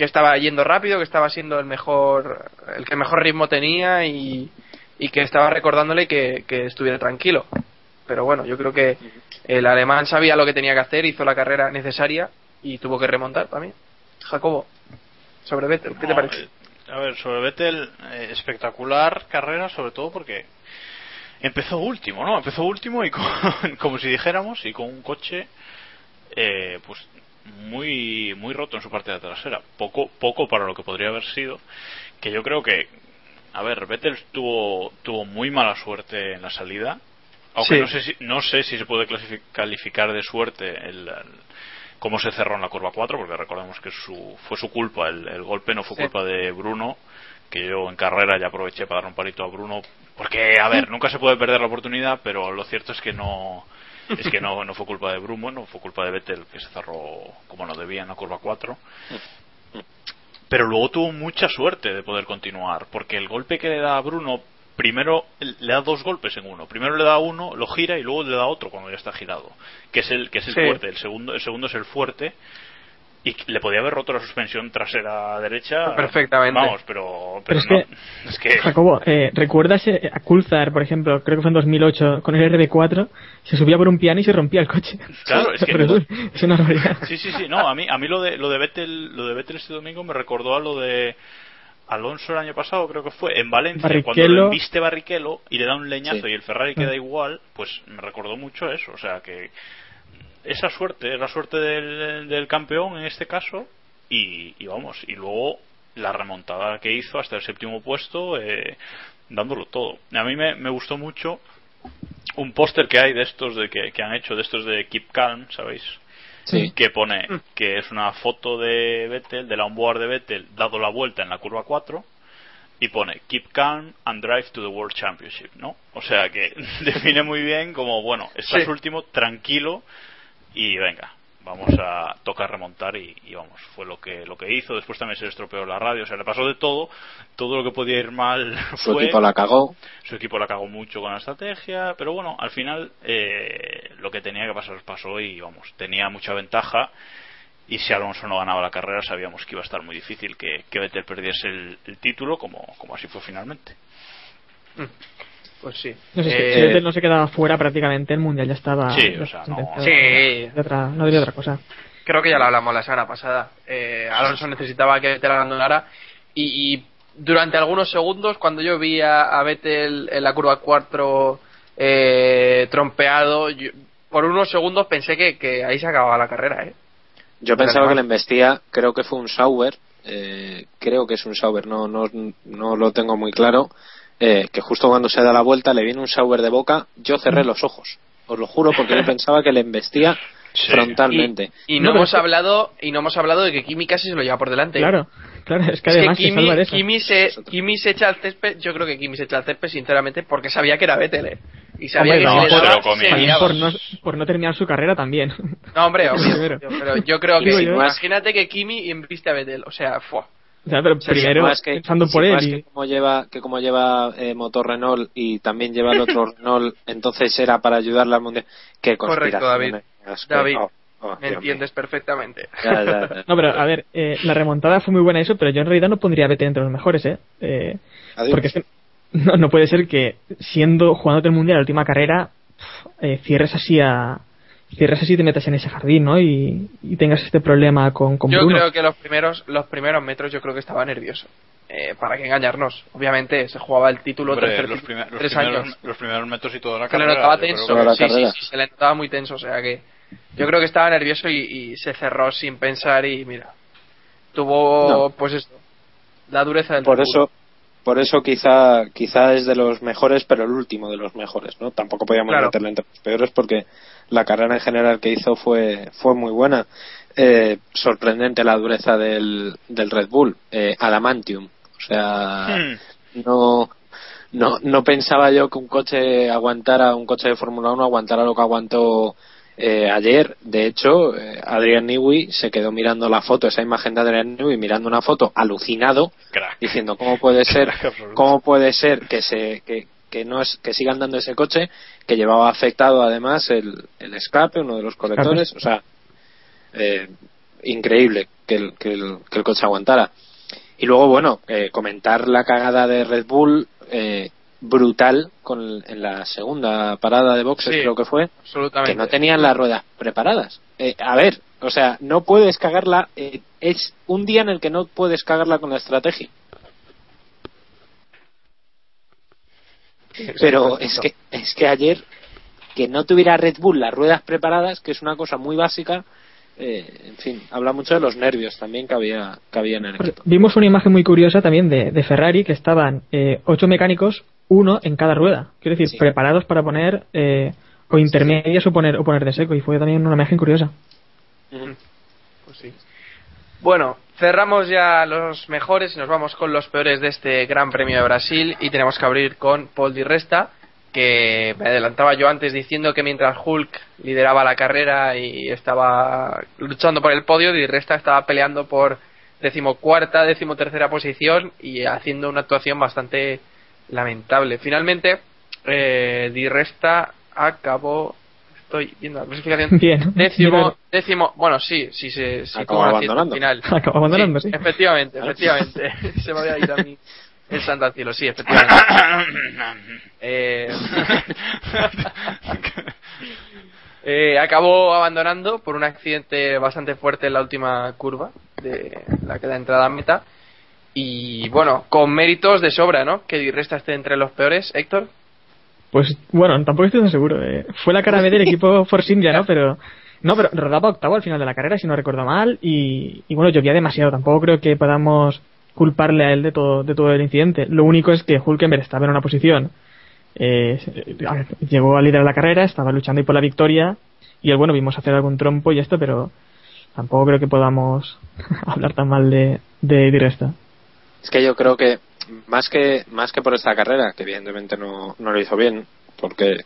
que estaba yendo rápido, que estaba siendo el mejor, el que mejor ritmo tenía y, y que estaba recordándole que, que estuviera tranquilo. Pero bueno, yo creo que el alemán sabía lo que tenía que hacer, hizo la carrera necesaria y tuvo que remontar también. Jacobo, sobre Vettel, ¿qué te parece? eh, a ver, sobre Vettel, eh, espectacular carrera, sobre todo porque empezó último, ¿no? Empezó último y con, como si dijéramos, y con un coche, eh, pues muy muy roto en su parte de trasera. Poco poco para lo que podría haber sido. Que yo creo que, a ver, Vettel tuvo tuvo muy mala suerte en la salida. Aunque Sí. no sé si no sé si se puede calificar de suerte el, el- cómo se cerró en la curva 4, porque recordemos que su, fue su culpa, el, el golpe no fue Sí. culpa de Bruno, que yo en carrera ya aproveché para dar un palito a Bruno, porque, a ver, nunca se puede perder la oportunidad, pero lo cierto es que no es que no, no fue culpa de Bruno, no fue culpa de Vettel, que se cerró como no debía en la curva 4. Pero luego tuvo mucha suerte de poder continuar, porque el golpe que le da a Bruno, primero le da dos golpes en uno. Primero le da uno, lo gira y luego le da otro cuando ya está girado, que es el que es el Sí. fuerte. El segundo, el segundo es el fuerte y le podía haber roto la suspensión trasera derecha Perfectamente. Vamos, pero, Pero pero, es no. que- es que Jacobo, eh, ¿recuerdas eh, a Coulthard, por ejemplo, creo que fue en 2008, con el RB4, se subía por un piano y se rompía el coche? Claro, es que- Pero es, es una barbaridad. Sí, sí, sí. No, a mí, a mí lo de lo de Vettel, lo de Vettel este domingo me recordó a lo de Alonso el año pasado, creo que fue en Valencia, cuando lo embiste Barrichello y le da un leñazo Sí. y el Ferrari queda Mm. igual, pues me recordó mucho eso. O sea que esa suerte, es la suerte del, del campeón en este caso y, y vamos, y luego la remontada que hizo hasta el séptimo puesto, eh, dándolo todo. A mí me, me gustó mucho un póster que hay de estos de que, que han hecho de estos de Keep Calm, ¿sabéis? Sí. que pone que es una foto de Vettel, de la onboard de Vettel, dado la vuelta en la curva 4 y pone Keep calm and drive to the World Championship, ¿no? O sea que define muy bien como, bueno, estás Sí. último, tranquilo y venga, vamos a tocar remontar y, y vamos, fue lo que lo que hizo, después también se estropeó la radio, o sea, le pasó de todo, todo lo que podía ir mal Su fue equipo la cagó. su equipo la cagó mucho con la estrategia, pero bueno, al final eh, lo que tenía que pasar pasó y vamos, tenía mucha ventaja. Y si Alonso no ganaba la carrera, sabíamos que iba a estar muy difícil que, que Vettel perdiese el, el título, como, como así fue finalmente. Pues sí. No sé, si- Eh, no se quedaba fuera prácticamente, el mundial ya estaba. Sí, o sea, no-. Sí. De otra- no diría otra cosa. creo que ya lo hablamos la semana pasada. Eh, Alonso necesitaba que Vettel abandonara y, y durante algunos segundos, cuando yo vi a, a Vettel en la curva 4 eh, trompeado, yo- por unos segundos pensé que, que ahí se acababa la carrera. ¿eh? Yo Pero pensaba que le embestía, creo que fue un Sauber, eh, creo que es un Sauber, no, no, no lo tengo muy claro. Eh, que justo cuando se da la vuelta le viene un Sauber de boca, yo cerré los ojos. Os lo juro porque yo pensaba que le embestía Sí. frontalmente. Y, y No, hemos hablado y no hemos hablado de que Kimi casi se lo lleva por delante. Claro, claro, es que Es que además se Kimi, salva de eso. Kimi se, Kimi se echa al césped, yo creo que Kimi se echa al césped sinceramente porque sabía que era Vettel eh. y sabía Hombre, que no, si le se daba, comía. se por no, por no terminar su carrera también. No, hombre, obvio, pero yo creo que Digo yo. imagínate que Kimi embiste a Vettel, o sea, fue. O sea, pero primero más que- pensando por él que como lleva que como lleva eh, motor Renault y también lleva el otro Renault entonces era para ayudarle al mundial qué Correcto, David. qué- David, oh, oh, Me Dios entiendes perfectamente. mío. Ya, ya, ya. No, pero a ver, eh, la remontada fue muy buena eso, pero yo en realidad no pondría a Vettel entre los mejores, ¿eh? eh porque es que no, no puede ser que siendo jugándote el mundial la última carrera eh, cierres así a cierres así y te metas en ese jardín, ¿no? Y, y tengas este problema con, con Yo Bruno. creo que los primeros los primeros metros yo creo que estaba nervioso. Eh, para que engañarnos. Obviamente se jugaba el título Hombre, tercer los, título, primer- los tres primeros, años. los primeros metros y toda la Se le carrera. notaba tenso. que- Toda la Sí, sí, carrera. sí, se le notaba muy tenso. O sea que yo creo que estaba nervioso y, y se cerró sin pensar y mira. Tuvo, No. pues eso, la dureza del por eso por eso quizá quizá es de los mejores pero el último de los mejores no tampoco podíamos Claro. meterle entre los peores porque la carrera en general que hizo fue fue muy buena Eh, sorprendente la dureza del, del Red Bull eh, adamantium o sea Hmm. no no no pensaba yo que un coche aguantara un coche de Fórmula 1 aguantara lo que aguantó eh, ayer de hecho eh, Adrian Newey se quedó mirando la foto esa imagen de Adrian Newey mirando una foto alucinado Crack. diciendo cómo puede ser Crack cómo puede ser que se que, que no es que sigan dando ese coche que llevaba afectado además el, el escape uno de los colectores o sea eh, increíble que el, que, el, que el coche aguantara. Y luego bueno eh, comentar la cagada de Red Bull eh, brutal con el- en la segunda parada de boxes Sí. creo que fue Absolutamente. que no tenían las ruedas preparadas. Eh, a ver, o sea, no puedes cagarla, eh, es un día en el que no puedes cagarla con la estrategia. Pero es que, es que ayer, que no tuviera Red Bull las ruedas preparadas, que es una cosa muy básica, eh, en fin, habla mucho de los nervios también que había, que había en el equipo. Vimos una imagen muy curiosa también de, de Ferrari que estaban eh, ocho mecánicos, uno en cada rueda. Quiero decir, Sí. preparados para poner eh, o intermedias o poner, o poner de seco. Y fue también una imagen curiosa. Pues sí. Bueno, cerramos ya los mejores y nos vamos con los peores de este Gran Premio de Brasil y tenemos que abrir con Paul Di Resta, que me adelantaba yo antes diciendo que mientras Hulk lideraba la carrera y estaba luchando por el podio, Di Resta estaba peleando por decimocuarta, decimotercera posición y haciendo una actuación bastante lamentable. Finalmente, eh, Di Resta acabó estoy viendo la clasificación Bien. décimo décimo bueno sí sí se sí, Acabó abandonando. final Acabó abandonando, sí. efectivamente efectivamente se me había ido a mí el santo al cielo sí efectivamente eh, eh, acabó abandonando por un accidente bastante fuerte en la última curva de la que da entrada a meta y bueno con méritos de sobra no que Di Resta esté entre los peores Héctor Pues bueno, tampoco estoy tan seguro. eh. Fue la cara B del equipo Force India, ¿no? Pero no, pero rodaba octavo al final de la carrera, si no recuerdo mal. Y, y bueno, llovía demasiado. Tampoco creo que podamos culparle a él de todo, de todo el incidente. Lo único es que Hulkenberg estaba en una posición. Eh, llegó a liderar la carrera, estaba luchando ahí por la victoria. Y él, bueno, vimos hacer algún trompo y esto, pero tampoco creo que podamos hablar tan mal de, de Resta. Es que yo creo que más que más que por esta carrera, que evidentemente no, no lo hizo bien, porque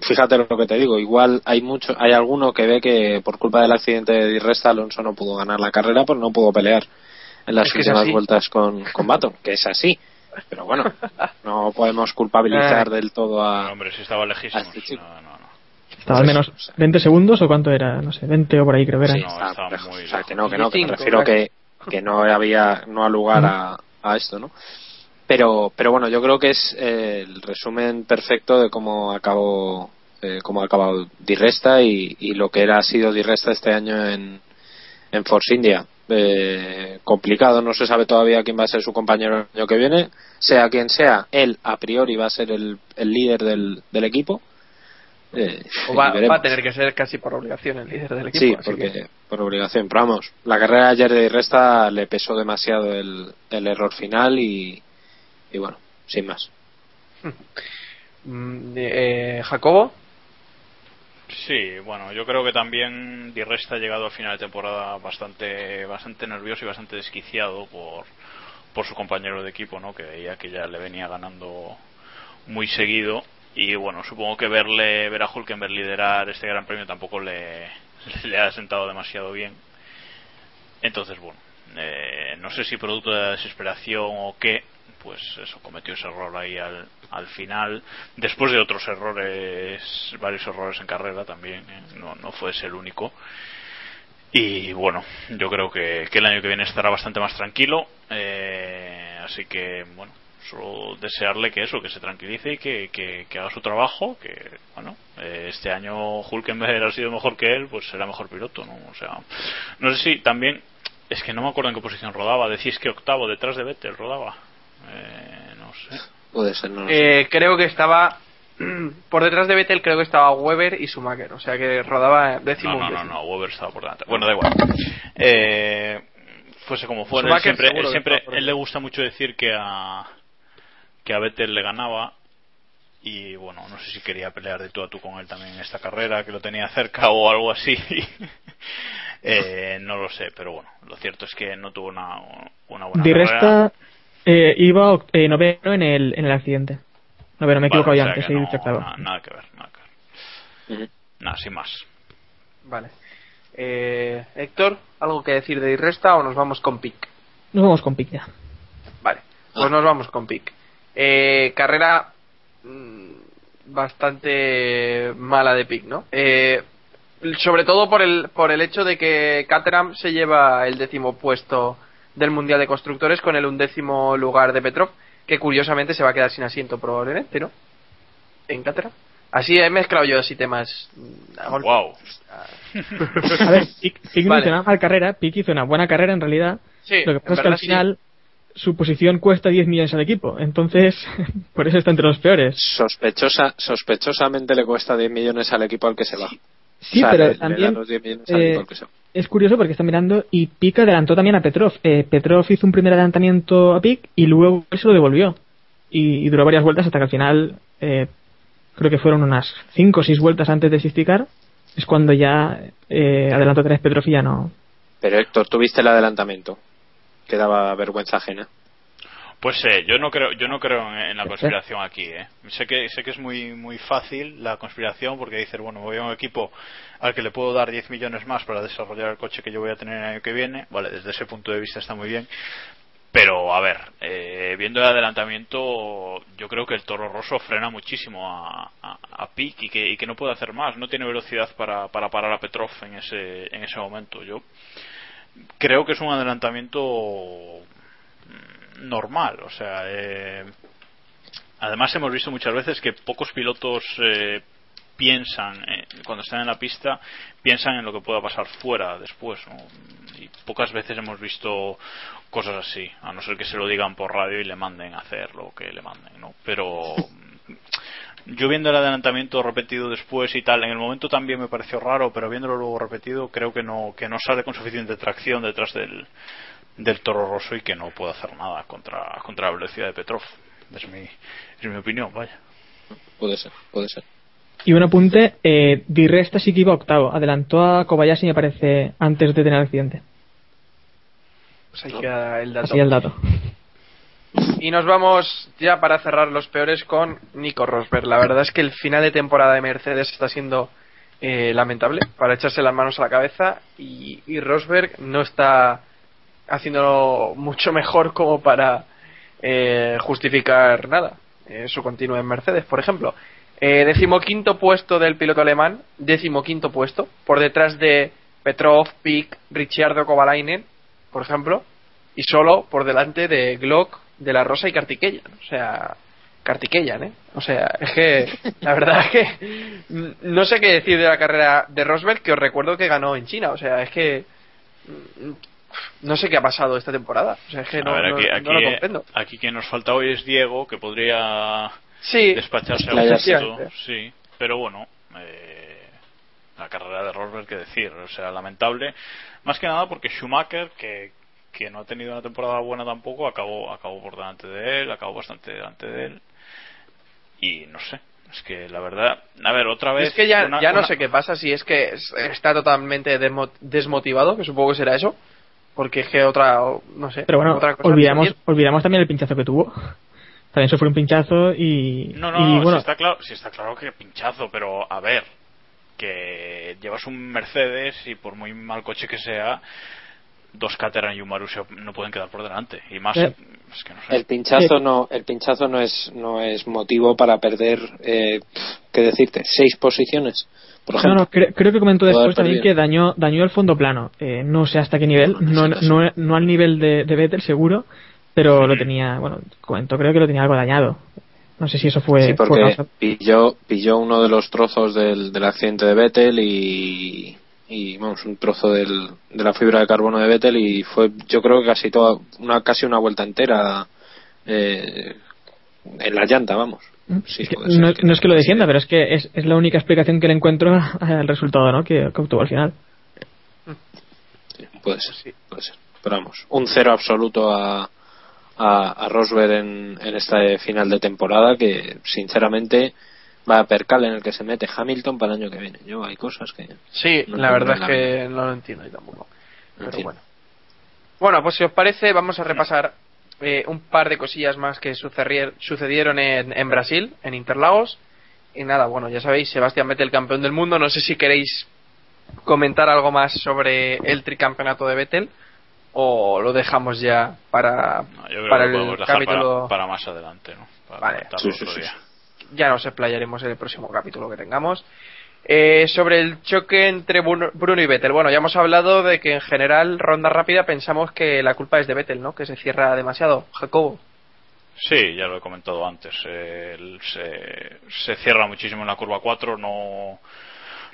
fíjate lo que te digo, igual hay mucho, hay alguno que ve que por culpa del accidente de Di Resta Alonso no pudo ganar la carrera, pues no pudo pelear en las Es que últimas vueltas con, con Baton, que es así. Pero bueno, no podemos culpabilizar Eh. del todo a, hombre, si estaba lejísimo. este. No, no, no. Estaba al menos eso, o sea. 20 segundos o cuánto era, no sé, 20 o por ahí creo que era. Sí, No, estaba lejos. muy O sea, que no, que no, que me 25, refiero que, que no había, no a lugar a, a esto, ¿no? Pero, pero bueno, yo creo que es eh, el resumen perfecto de cómo acabó, eh, cómo ha acabado Di Resta y, y lo que era ha sido Di Resta este año en, en Force India. Eh, complicado, no se sabe todavía quién va a ser su compañero el año que viene. Sea quien sea, él a priori va a ser el, el líder del, del equipo. Eh, o va, va a tener que ser casi por obligación el líder del equipo Sí, porque que- por obligación. Pero vamos, la carrera de ayer de Resta le pesó demasiado el, el error final y, y bueno, sin más. Mm, eh, Jacobo. Sí, bueno, yo creo que también Di Resta ha llegado al final de temporada bastante bastante nervioso y bastante desquiciado por, por su compañero de equipo, ¿no? Que veía que ya le venía ganando muy seguido y bueno, supongo que verle ver a Hulkenberg liderar este Gran Premio tampoco le, le ha sentado demasiado bien. Entonces, bueno, eh, no sé si producto de la desesperación o qué, pues eso cometió ese error ahí al, al final después de otros errores varios errores en carrera también ¿eh? no, no fue ese el único y bueno yo creo que, que el año que viene estará bastante más tranquilo eh, así que bueno solo desearle que eso que se tranquilice y que, que, que haga su trabajo que bueno eh, este año Hulkenberg ha sido mejor que él pues será mejor piloto no o sea no sé si también es que no me acuerdo en qué posición rodaba decís que octavo detrás de Vettel rodaba eh, no sé. Puede ser, no lo sé. Eh, creo que estaba por detrás de Vettel creo que estaba Weber y Schumacher, o sea que rodaba décimo. No, no, no, décimo. no, Weber estaba por delante. Bueno, da igual. Eh, fuese como fuera, él siempre, él, siempre él le gusta mucho decir que a que a Vettel le ganaba y bueno, no sé si quería pelear de tú a tú con él también en esta carrera, que lo tenía cerca o algo así. Eh, no lo sé, pero bueno, lo cierto es que no tuvo una, una buena Di carrera. Resta eh, iba oct- eh, noveno en el, en el accidente. Noveno, me he Vale, equivocado o ya sea antes, no- dicho octavo. na- nada que ver, nada que ver. Nada, sin más. Vale. Eh, Héctor, ¿algo que decir de Irresta o nos vamos con Pic? Nos vamos con Pic ya. Vale, pues nos vamos con Pic. Eh, carrera mm, bastante mala de Pic, ¿no? Eh, sobre todo por el, por el hecho de que Caterham se lleva el décimo puesto del Mundial de Constructores con el undécimo lugar de Petrov, que curiosamente se va a quedar sin asiento probablemente, ¿no? En Caterham. Así he mezclado yo así temas. mm, a. Wow. Ver, Pic, Pic no Vale. hizo una mal carrera, Pic hizo una buena carrera en realidad. Sí, Lo que pasa es que al sí. final su posición cuesta 10 millones al equipo. Entonces, por eso está entre los peores. Sospechosa, sospechosamente le cuesta 10 millones al equipo al que se va. Sí, O sea, pero le- también los 10 millones al eh, es curioso porque está mirando y Pic adelantó también a Petrov. Eh, Petrov hizo un primer adelantamiento a Pic y luego se lo devolvió. Y, y duró varias vueltas hasta que al final, eh, creo que fueron unas 5 o 6 vueltas antes de Sisticar, es cuando ya eh, adelantó vez Petrov y ya no. Pero Héctor, tuviste el adelantamiento. Que daba vergüenza ajena. Pues eh, yo no creo, yo no creo en, en la conspiración aquí. Eh. Sé que sé que es muy muy fácil la conspiración porque dices bueno me voy a un equipo al que le puedo dar 10 millones más para desarrollar el coche que yo voy a tener el año que viene. Vale, desde ese punto de vista está muy bien. Pero a ver, eh, viendo el adelantamiento, yo creo que el Toro Rosso frena muchísimo a, a, a Pic y que, y que no puede hacer más. No tiene velocidad para, para parar a Petrov en ese, en ese momento. Yo creo que es un adelantamiento normal. O sea, eh, además hemos visto muchas veces que pocos pilotos eh, piensan, eh, cuando están en la pista, piensan en lo que pueda pasar fuera después. Y pocas veces hemos visto cosas así, a no ser que se lo digan por radio y le manden a hacer lo que le manden. ¿no? Pero yo viendo el adelantamiento repetido después y tal, en el momento también me pareció raro, pero viéndolo luego repetido, creo que no, que no sale con suficiente tracción detrás del, del toro rosso y que no puede hacer nada contra, contra la velocidad de Petrov. Es mi, es mi opinión, vaya. Puede ser, puede ser. Y un apunte, eh, Di Resta sí que iba octavo. Adelantó a Kobayashi, me parece, antes de tener el accidente. Pues ahí queda el dato. Así el dato. Y nos vamos ya para cerrar los peores con Nico Rosberg. La verdad es que el final de temporada de Mercedes está siendo eh, lamentable para echarse las manos a la cabeza y, Rosberg no está haciéndolo mucho mejor como para eh, justificar nada. Eh, su continuo en Mercedes, por ejemplo. Eh, decimoquinto puesto del piloto alemán, decimoquinto puesto, por detrás de Petrov, Pic, Ricciardo Kovalainen, por ejemplo, y solo por delante de Glock, de la Rosa y Kartikeyan. O sea, Kartikeyan, ¿eh? O sea, es que la verdad es que mm, no sé qué decir de la carrera de Rosberg, que os recuerdo que ganó en China. O sea, es que mm, no sé qué ha pasado esta temporada. O sea, es que no, ver, no- aquí, no lo comprendo. aquí quien nos falta hoy es Diego, que podría Sí, despacharse a gusto, sí, pero bueno, eh, la carrera de Rosberg, que decir, o sea, lamentable, más que nada porque Schumacher, que, que no ha tenido una temporada buena tampoco, acabó, acabó por delante de él, acabó bastante delante de él, y no sé. Es que la verdad, a ver, otra vez. Es que ya, una- ya no una- sé qué pasa, si es que es- está totalmente desmo- desmotivado, que supongo que será eso. Porque es que otra, no sé. Pero bueno, otra cosa olvidamos, olvidamos también el pinchazo que tuvo. También sufrió un pinchazo y. No, no, y no, bueno, sí está claro, sí está claro que pinchazo, pero a ver, que llevas un Mercedes y por muy mal coche que sea, dos Caterham y un Marussia no pueden quedar por delante. Y más, Eh. es que no sé. El pinchazo no, el pinchazo no es no es motivo para perder, eh, qué decirte, seis posiciones, por No, ejemplo. no, cre- creo que comentó después también que dañó, dañó el fondo plano. Eh, no sé hasta qué nivel, no, No, no no, no al nivel de, de Vettel seguro, pero lo tenía, bueno, comentó creo que lo tenía algo dañado. No sé si eso fue, sí, fue porque causa- pilló, pilló uno de los trozos del, del accidente de Vettel y, y vamos, un trozo del, de la fibra de carbono de Vettel y fue, yo creo que casi toda, una, casi una vuelta entera eh, en la llanta, vamos. Sí, Es que puede ser no, no es que lo sí. defienda, pero es que es, es la única explicación que le encuentro al resultado ¿no? que, que obtuvo al final. Sí, puede ser, puede ser. Pero vamos, un cero absoluto a, a, a Rosberg en, en esta final de temporada que, sinceramente, va a percal en el que se mete Hamilton para el año que viene. Yo, hay cosas que. Sí, no la verdad es que no lo entiendo yo tampoco. Pero bueno. Bueno, pues si os parece, vamos a repasar eh, un par de cosillas más que sucedier- sucedieron en, en Brasil, en Interlagos. Y nada, bueno, ya sabéis, Sebastián Vettel, campeón del mundo. No sé si queréis comentar algo más sobre el tricampeonato de Vettel o lo dejamos ya para, No, yo creo para que el capítulo. para, para más adelante, ¿no? Para Vale. Sí, sí, sí. Ya nos explayaremos en el próximo capítulo que tengamos. Eh, sobre el choque entre Bruno y Vettel. Bueno, ya hemos hablado de que en general, ronda rápida, pensamos que la culpa es de Vettel, ¿no? Que se cierra demasiado. Jacobo. Sí, ya lo he comentado antes. eh, se, se cierra muchísimo en la curva 4, no,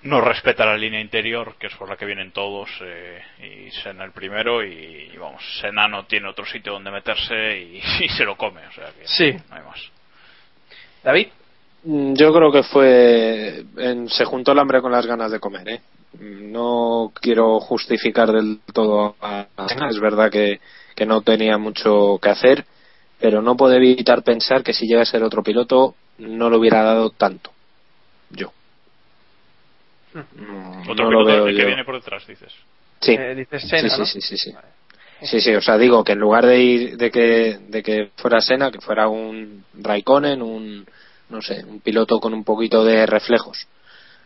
no respeta la línea interior, que es por la que vienen todos, eh, y Senna el primero, y, y vamos, Senna no tiene otro sitio donde meterse y, y se lo come, o sea que Sí. no hay más. David. Mm, Yo creo que fue. en- se juntó el hambre con las ganas de comer, ¿eh? Mm, No quiero justificar del todo a. Es verdad que, que no tenía mucho que hacer, pero no puedo evitar pensar que si llega a ser otro piloto, no lo hubiera dado tanto. Yo. No, Otro no lo piloto el que yo. viene por detrás, dices. Sí. Eh, dices Senna, sí, ¿no? sí, sí, sí, sí. Sí, sí, o sea, digo que en lugar de ir, de que, de que fuera Sena, que fuera un Raikkonen, un, no sé, un piloto con un poquito de reflejos.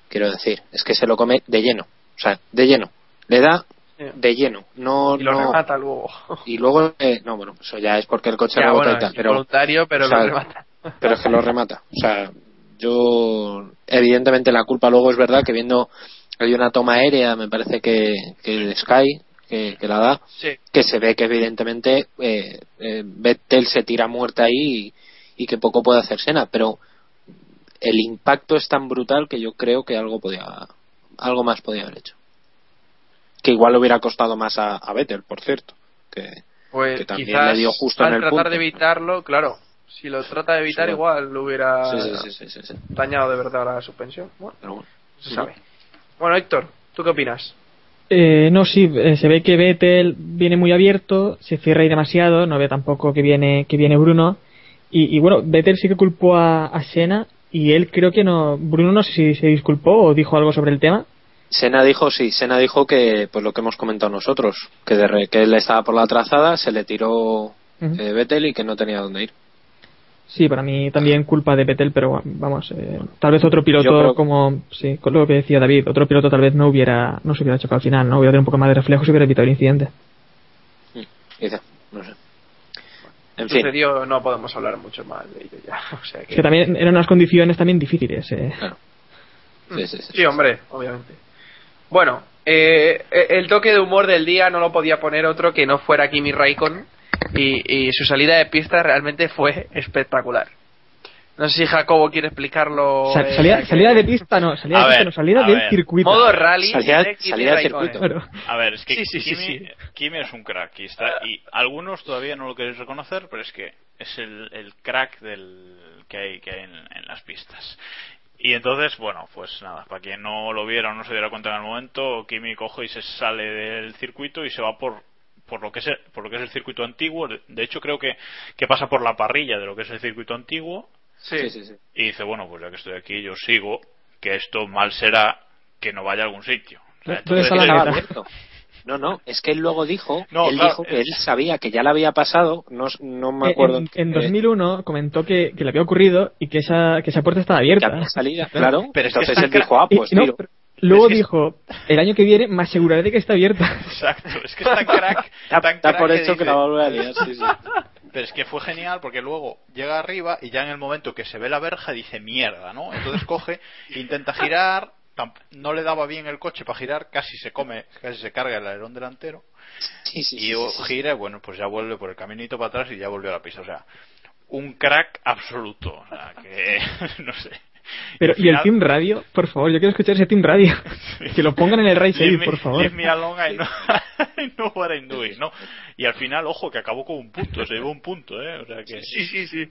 Quiero decir, es que se lo come de lleno, o sea, de lleno. Le da de lleno, no, Y lo no. remata luego. Y luego, eh, no, bueno, eso ya es porque el coche Ya, rebota bueno, y tal, pero, involuntario, pero o sea, lo remata. pero es que lo remata. O sea, yo, evidentemente la culpa luego es verdad que viendo, hay una toma aérea, me parece que, que Sky, que, que la da, Sí. que se ve que evidentemente eh, eh, Vettel se tira muerta ahí y, y que poco puede hacer Sena, pero el impacto es tan brutal que yo creo que algo podía, algo más podía haber hecho. Que igual le hubiera costado más a, a Vettel, por cierto. Que, Pues que también quizás le dio justo al en el tratar punto. de evitarlo, claro. Si lo trata de evitar, Sí, igual lo hubiera sí, sí, sí, sí, sí, sí. dañado de verdad la suspensión. Bueno, Pero bueno. no se sabe. Bueno, Héctor, ¿tú qué opinas? Eh, no, sí, eh, se ve que Vettel viene muy abierto, se cierra ahí demasiado, no ve tampoco que viene, que viene Bruno. Y, y bueno, Vettel sí que culpó a, a Senna y él creo que no. Bruno no sé si se disculpó o dijo algo sobre el tema. Sena dijo, sí, Sena dijo que, pues lo que hemos comentado nosotros, que, de re- que él estaba por la trazada, se le tiró eh, Vettel y que no tenía dónde ir. Sí, para mí también culpa de Vettel, pero vamos, eh, tal vez otro piloto creo- como, sí, con lo que decía David, otro piloto tal vez no hubiera, no se hubiera chocado al final, no hubiera tenido un poco más de reflejos y hubiera evitado el incidente. Quizá, no sé. En fin, Sucedió, no podemos hablar mucho más de ello ya. O sea que... Es que también eran unas condiciones también difíciles. Eh. claro. Sí, sí, sí, Sí, hombre, obviamente. Bueno, eh, el toque de humor del día no lo podía poner otro que no fuera Kimi Raikkonen y, y su salida de pista realmente fue espectacular. No sé si Jacobo quiere explicarlo. Sa- eh, salida, que- salida de pista, no, salida A de pista, no, salida del ver. circuito. Modo rally. Salida- de Kimi salida de Raikkonen. circuito. Claro. A ver, es que Sí, sí, sí, Kimi, sí. Kimi es un crack y, está, y algunos todavía no lo queréis reconocer, pero es que es el, el crack del que hay, que hay en, en las pistas. Y entonces, bueno, pues nada, para quien no lo viera o no se diera cuenta en el momento, Kimi coge y se sale del circuito y se va por por lo que es el, por lo que es el circuito antiguo. De hecho, creo que, que pasa por la parrilla de lo que es el circuito antiguo Sí. sí, sí. Y dice, bueno, pues ya que estoy aquí, yo sigo, que esto mal será que no vaya a algún sitio. O sea, ¿Dónde está la entonces-. No, no, es que él luego dijo, No, él claro, dijo que él sabía que ya le había pasado, no, no me Eh, acuerdo. En, en eh, 2001 comentó que, que le había ocurrido y que esa, que esa puerta estaba que abierta. había salida, claro. Pero es que entonces está él dijo, ah, Y- pues no, luego que dijo, el año que viene me aseguraré de que está abierta. Exacto, es que es tan crack. Tan crack por que hecho que dice- la va a volver a liar, sí, sí. Pero es que fue genial porque luego llega arriba y ya en el momento que se ve la verja dice mierda, ¿no? Entonces coge, intenta girar, no le daba bien el coche para girar, casi se come, casi se carga el alerón delantero Sí, sí, y sí, gira, y bueno, pues ya vuelve por el caminito para atrás y ya volvió a la pista. O sea, un crack absoluto. O sea, que no sé. Pero, y el Team Radio, por favor, yo quiero escuchar ese Team Radio. que lo pongan en el me- por favor. leave me alone, I know, I know what I'm doing, ¿no? Y al final, ojo, que acabó con un punto, se llevó un punto, ¿eh? O sea que... Sí, sí, sí.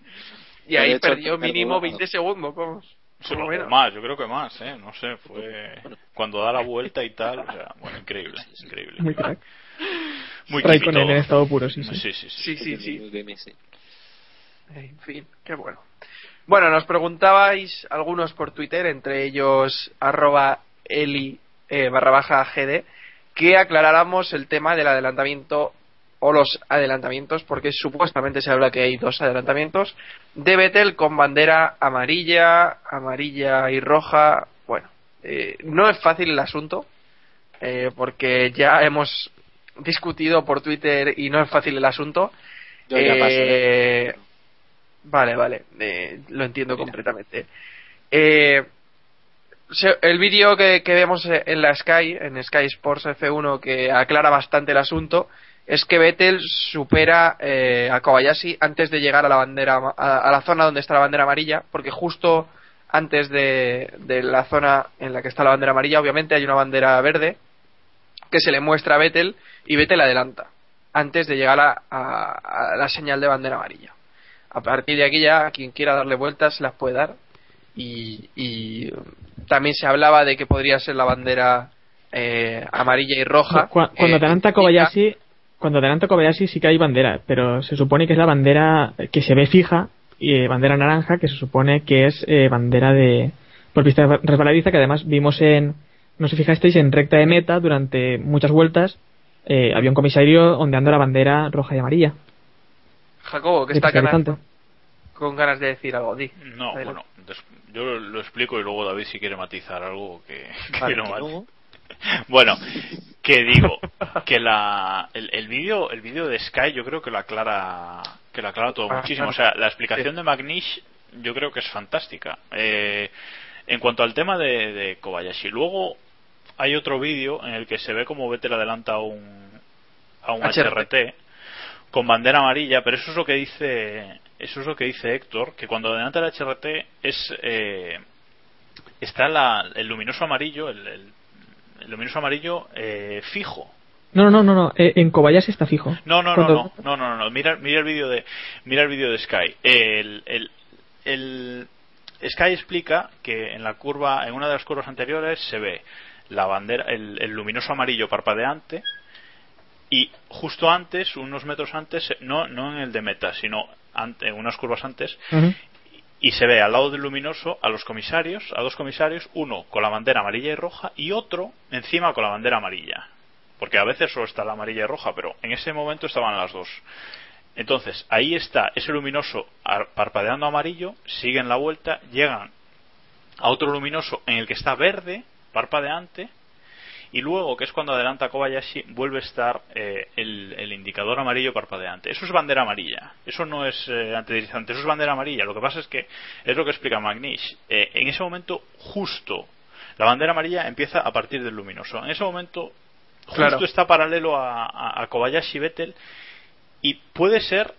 Y ahí hecho, perdió mínimo gol- 20 segundos, vamos. Sí, Por lo o menos. más, yo creo que más, ¿eh? No sé, fue cuando da la vuelta y tal, o sea, bueno, increíble, increíble. Muy crack. Muy Raikkonen en estado puro, sí, sí. Sí, sí, sí. Sí, sí, sí. Muy bien, sí. En fin, qué bueno. Bueno, nos preguntabais algunos por Twitter, entre ellos arroba eli eh, barra baja gd, que aclaráramos el tema del adelantamiento o los adelantamientos, porque supuestamente se habla que hay dos adelantamientos de Vettel con bandera amarilla, amarilla y roja. Bueno, eh, no es fácil el asunto, eh, porque ya hemos discutido por Twitter y no es fácil el asunto. Yo ya paso. Vale, vale, eh, lo entiendo completamente. Eh, el vídeo que, que vemos en la Sky, en Sky Sports F1, que aclara bastante el asunto, es que Vettel supera eh, a Kobayashi antes de llegar a la bandera a, a la zona donde está la bandera amarilla, porque justo antes de, de la zona en la que está la bandera amarilla, obviamente hay una bandera verde que se le muestra a Vettel y Vettel adelanta antes de llegar a- a- a la señal de bandera amarilla a partir de aquí ya quien quiera darle vueltas las puede dar y, y también se hablaba de que podría ser la bandera eh, amarilla y roja Cu- cuando eh, adelanta Kobayashi, cuando adelanta Kobayashi sí que hay bandera, pero se supone que es la bandera que se ve fija y eh, bandera naranja que se supone que es eh, bandera de por pista resbaladiza que además vimos en no sé fijasteis en recta de meta durante muchas vueltas eh, había un comisario ondeando la bandera roja y amarilla. Jacobo que está ganas- con ganas de decir algo di No, bueno, yo lo, explico y luego David si quiere matizar algo que, que Vale, no Bueno, que digo que la el, el vídeo el vídeo de Sky yo creo que lo aclara que lo aclara todo Ah, muchísimo. O sea, la explicación Sí. de McNish yo creo que es fantástica. Eh, en cuanto al tema de, de Kobayashi, luego hay otro vídeo en el que se ve como Vettel adelanta a un a un HRT. HRT con bandera amarilla, pero eso es lo que dice eso es lo que dice Héctor, que cuando adelanta el HRT es eh, está la- el luminoso amarillo, el, el- el luminoso amarillo eh, fijo. No, no, no, no, eh, en Kobayashi está fijo. No, no, no, Cuando- no, no, no, no, Mira, mira el vídeo de, mira el vídeo de Sky. El, el, el- Sky explica que en la curva, en una de las curvas anteriores se ve la bandera, el, el luminoso amarillo parpadeante y justo antes, unos metros antes, no, no en el de meta, sino ante, en unas curvas antes, y se ve al lado del luminoso a los comisarios, a dos comisarios, uno con la bandera amarilla y roja y otro encima con la bandera amarilla. Porque a veces solo está la amarilla y roja, pero en ese momento estaban las dos. Entonces, ahí está ese luminoso ar- parpadeando amarillo, siguen la vuelta, llegan a otro luminoso en el que está verde, parpadeante, y luego, que es cuando adelanta Kobayashi, vuelve a estar eh, el, el indicador amarillo parpadeante. Eso es bandera amarilla. Eso no es eh, antideslizante, eso es bandera amarilla. Lo que pasa es que es lo que explica Magnish. Eh, en ese momento, justo, la bandera amarilla empieza a partir del luminoso. En ese momento, justo Claro. está paralelo a, a, a Kobayashi Vettel y puede ser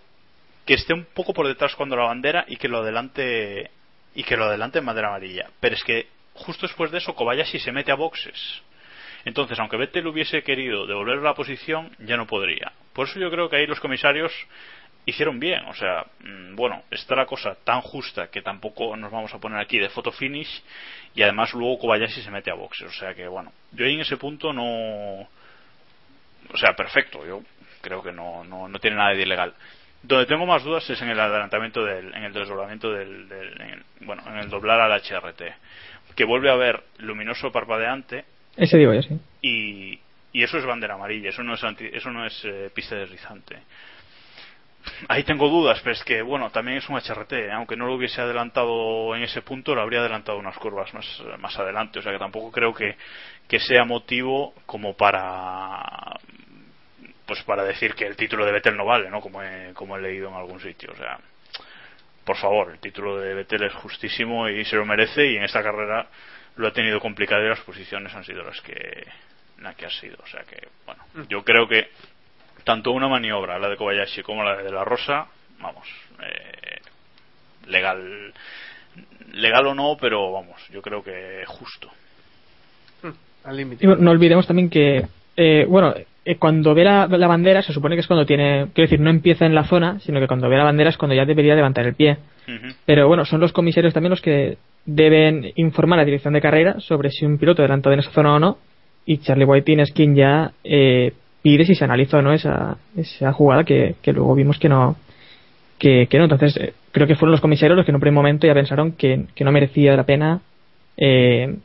que esté un poco por detrás cuando la bandera y que lo adelante y que lo adelante en bandera amarilla. Pero es que justo después de eso Kobayashi se mete a boxes. Entonces, aunque Vettel hubiese querido devolver la posición, ya no podría. Por eso yo creo que ahí los comisarios hicieron bien. O sea, mm, bueno, está la cosa tan justa que tampoco nos vamos a poner aquí de photo finish y además luego Kobayashi se mete a boxes. O sea que, bueno, yo ahí en ese punto no. O sea, perfecto. Yo creo que no, no, no tiene nada de ilegal. Donde tengo más dudas es en el adelantamiento del, en el desdoblamiento del, del- en bueno, en el doblar al HRT, que vuelve a ver luminoso parpadeante Ese digo yo, sí. y, y eso es bandera amarilla, eso no es anti- eso no es eh, pista deslizante. Ahí tengo dudas, pero es que bueno, también es un HRT, ¿eh? aunque no lo hubiese adelantado en ese punto, lo habría adelantado unas curvas más, más adelante, o sea que tampoco creo que, que sea motivo como para pues para decir que el título de Vettel no vale, ¿no? Como he, como he leído en algún sitio, o sea, por favor, el título de Vettel es justísimo y se lo merece y en esta carrera lo ha tenido complicado y las posiciones han sido las que las que ha sido, o sea que bueno, yo creo que tanto una maniobra, la de Kobayashi como la de la Rosa, vamos, eh, legal legal o no, pero vamos, yo creo que justo. Al límite. Y bueno, no olvidemos también que, eh, bueno, eh, cuando ve la, la bandera se supone que es cuando tiene, quiero decir, no empieza en la zona, sino que cuando ve la bandera es cuando ya debería levantar el pie. Pero bueno, son los comisarios también los que deben informar a la dirección de carrera sobre si un piloto adelantado en esa zona o no. Y Charlie Whiting es quien ya eh, pide si se analizó o no esa, esa jugada que, que luego vimos que no. Que, no, entonces eh, creo que fueron los comisarios los que en un primer momento ya pensaron que, que no merecía la pena eh,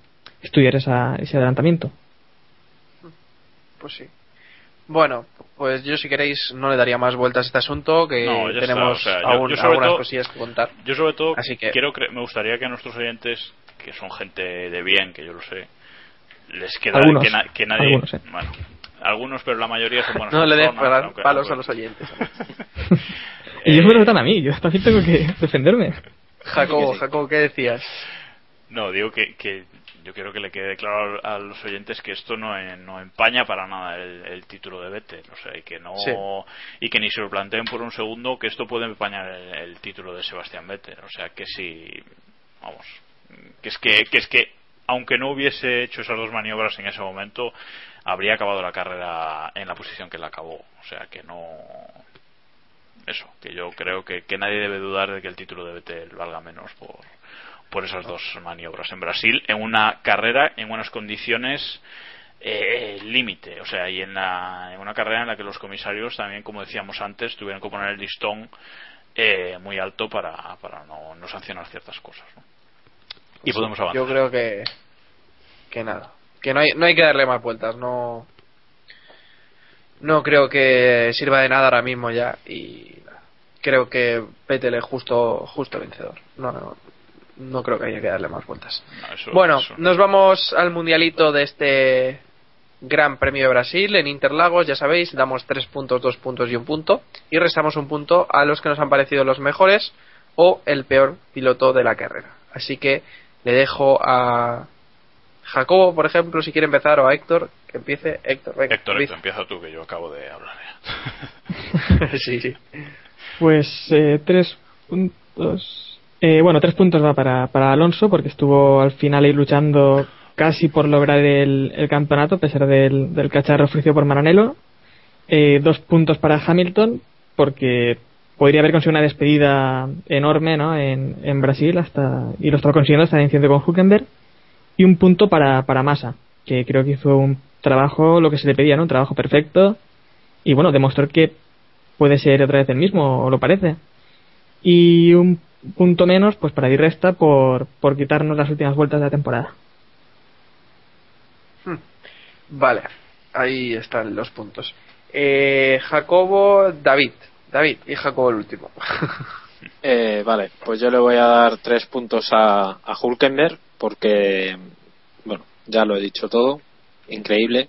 estudiar esa, ese adelantamiento. Pues sí. Bueno, pues yo si queréis no le daría más vueltas a este asunto, que No, tenemos o sea, yo- aún yo sobre algunas todo- cosillas que contar. Yo sobre todo Así que- quiero me gustaría que a nuestros oyentes, que son gente de bien, que yo lo sé, les queda Algunos. que, na- que nadie, Algunos, eh. bueno, algunos, pero la mayoría son buenas No le des aunque- palos a los oyentes. Y ellos Eh, me lo notan a mí, yo también tengo que defenderme. Jacobo, Jacobo, ¿qué decías? No, digo que, que yo quiero que le quede claro a los oyentes que esto no, eh, no empaña para nada el, el título de Vettel, o sea, y que no Sí. y que ni se lo planteen por un segundo que esto puede empañar el, el título de Sebastián Vettel, o sea, que si vamos, que es que, que es que aunque no hubiese hecho esas dos maniobras en ese momento, habría acabado la carrera en la posición que la acabó, o sea, que no eso, que yo creo que, que nadie debe dudar de que el título de Vettel valga menos por, por esas dos maniobras en Brasil, en una carrera, en unas condiciones eh, límite, o sea, y en, la, en una carrera en la que los comisarios también, como decíamos antes, tuvieron que poner el listón eh, muy alto para, para no, no sancionar ciertas cosas. ¿no? Y podemos avanzar. Yo creo que que nada, que no hay no hay que darle más vueltas, no no creo que sirva de nada ahora mismo ya y creo que Vettel es justo justo vencedor. No, no, no creo que haya que darle más vueltas. No, eso- Bueno, eso- nos vamos al mundialito de este Gran Premio de Brasil en Interlagos, ya sabéis, damos tres puntos, dos puntos y un punto y restamos un punto a los que nos han parecido los mejores o el peor piloto de la carrera. Así que le dejo a Jacobo, por ejemplo, si quiere empezar, o a Héctor, que empiece. Héctor, venga. Héctor, empieza. Héctor, empieza tú, que yo acabo de hablar ya. sí, sí. Pues eh, tres puntos. Eh, bueno, tres puntos va para, para Alonso porque estuvo al final ahí luchando casi por lograr el, el campeonato a pesar del, del cacharro ofrecido por Maranello. Eh, dos puntos para Hamilton porque podría haber conseguido una despedida enorme ¿no? en, en Brasil hasta y lo estaba consiguiendo hasta el incidente con Huckenberg. Y un punto para, para Massa, que creo que hizo un trabajo, lo que se le pedía, ¿no? un trabajo perfecto. Y bueno, demostró que puede ser otra vez el mismo, o lo parece. Y un punto menos, pues para ir resta por, por quitarnos las últimas vueltas de la temporada. Vale, ahí están los puntos. Eh, Jacobo, David. David y Jacobo el último. Eh, vale, pues yo le voy a dar tres puntos a, a Hulkenberg porque, bueno, ya lo he dicho todo, increíble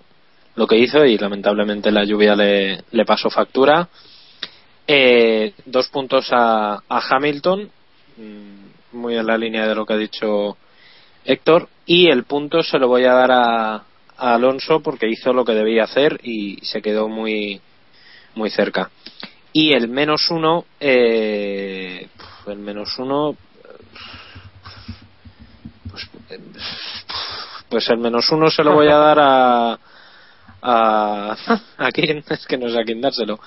lo que hizo y lamentablemente la lluvia le, le pasó factura. Eh, dos puntos a, a Hamilton, muy en la línea de lo que ha dicho Héctor, y el punto se lo voy a dar a, a Alonso porque hizo lo que debía hacer y se quedó muy, muy cerca. Y el menos uno, eh, el menos uno, pues, eh, pues el menos uno se lo voy a dar a, a, a quién, es que no sé a quién dárselo.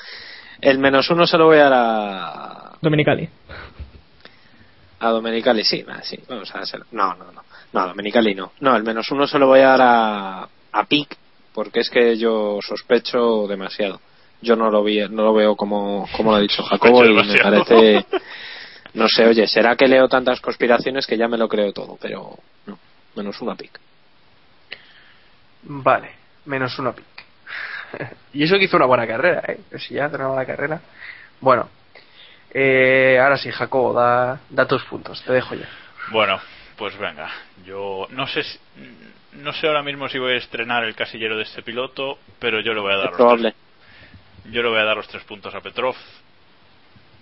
El menos uno se lo voy a dar a, Dominicali. A Domenicali, sí, va, sí, vamos a dárselo. No, no, no, no, a Domenicali no. No, el menos uno se lo voy a dar a, a Pic, porque es que yo sospecho demasiado. yo no lo vi, no lo veo como, como lo ha dicho Jacobo y me parece, no sé, oye, será que leo tantas conspiraciones que ya me lo creo todo, pero no, menos una pick. Vale, menos uno pick. y eso que hizo una buena carrera, ¿eh? Si ya hace una buena carrera. Bueno, eh, ahora sí, Jacobo, da, da tus puntos, te dejo ya. Bueno, pues venga. Yo no sé si- no sé ahora mismo si voy a estrenar el casillero de este piloto, pero yo le voy a dar los probable. tres- yo le voy a dar los tres puntos a Petrov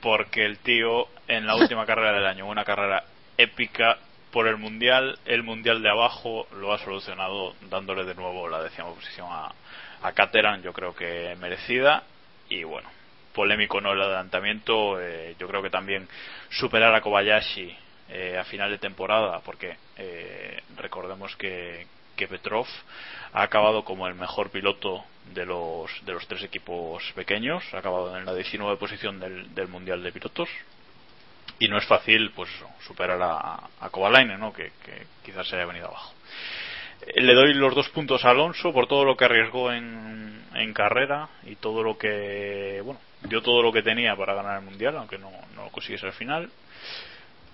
porque el tío en la última carrera del año, una carrera épica por el mundial, el mundial de abajo lo ha solucionado dándole de nuevo la décima posición a, a Caterham, yo creo que merecida y bueno, polémico no el adelantamiento, eh, yo creo que también superar a Kobayashi eh, a final de temporada, porque eh, recordemos que, que Petrov ha acabado como el mejor piloto de los, de los tres equipos pequeños, ha acabado en la 19 posición del, del Mundial de Pilotos. Y no es fácil pues superar a, a ¿no? que, que quizás se haya venido abajo. Le doy los dos puntos a Alonso por todo lo que arriesgó en, en carrera y todo lo que, bueno, dio todo lo que tenía para ganar el mundial, aunque no, no lo consiguiese al final.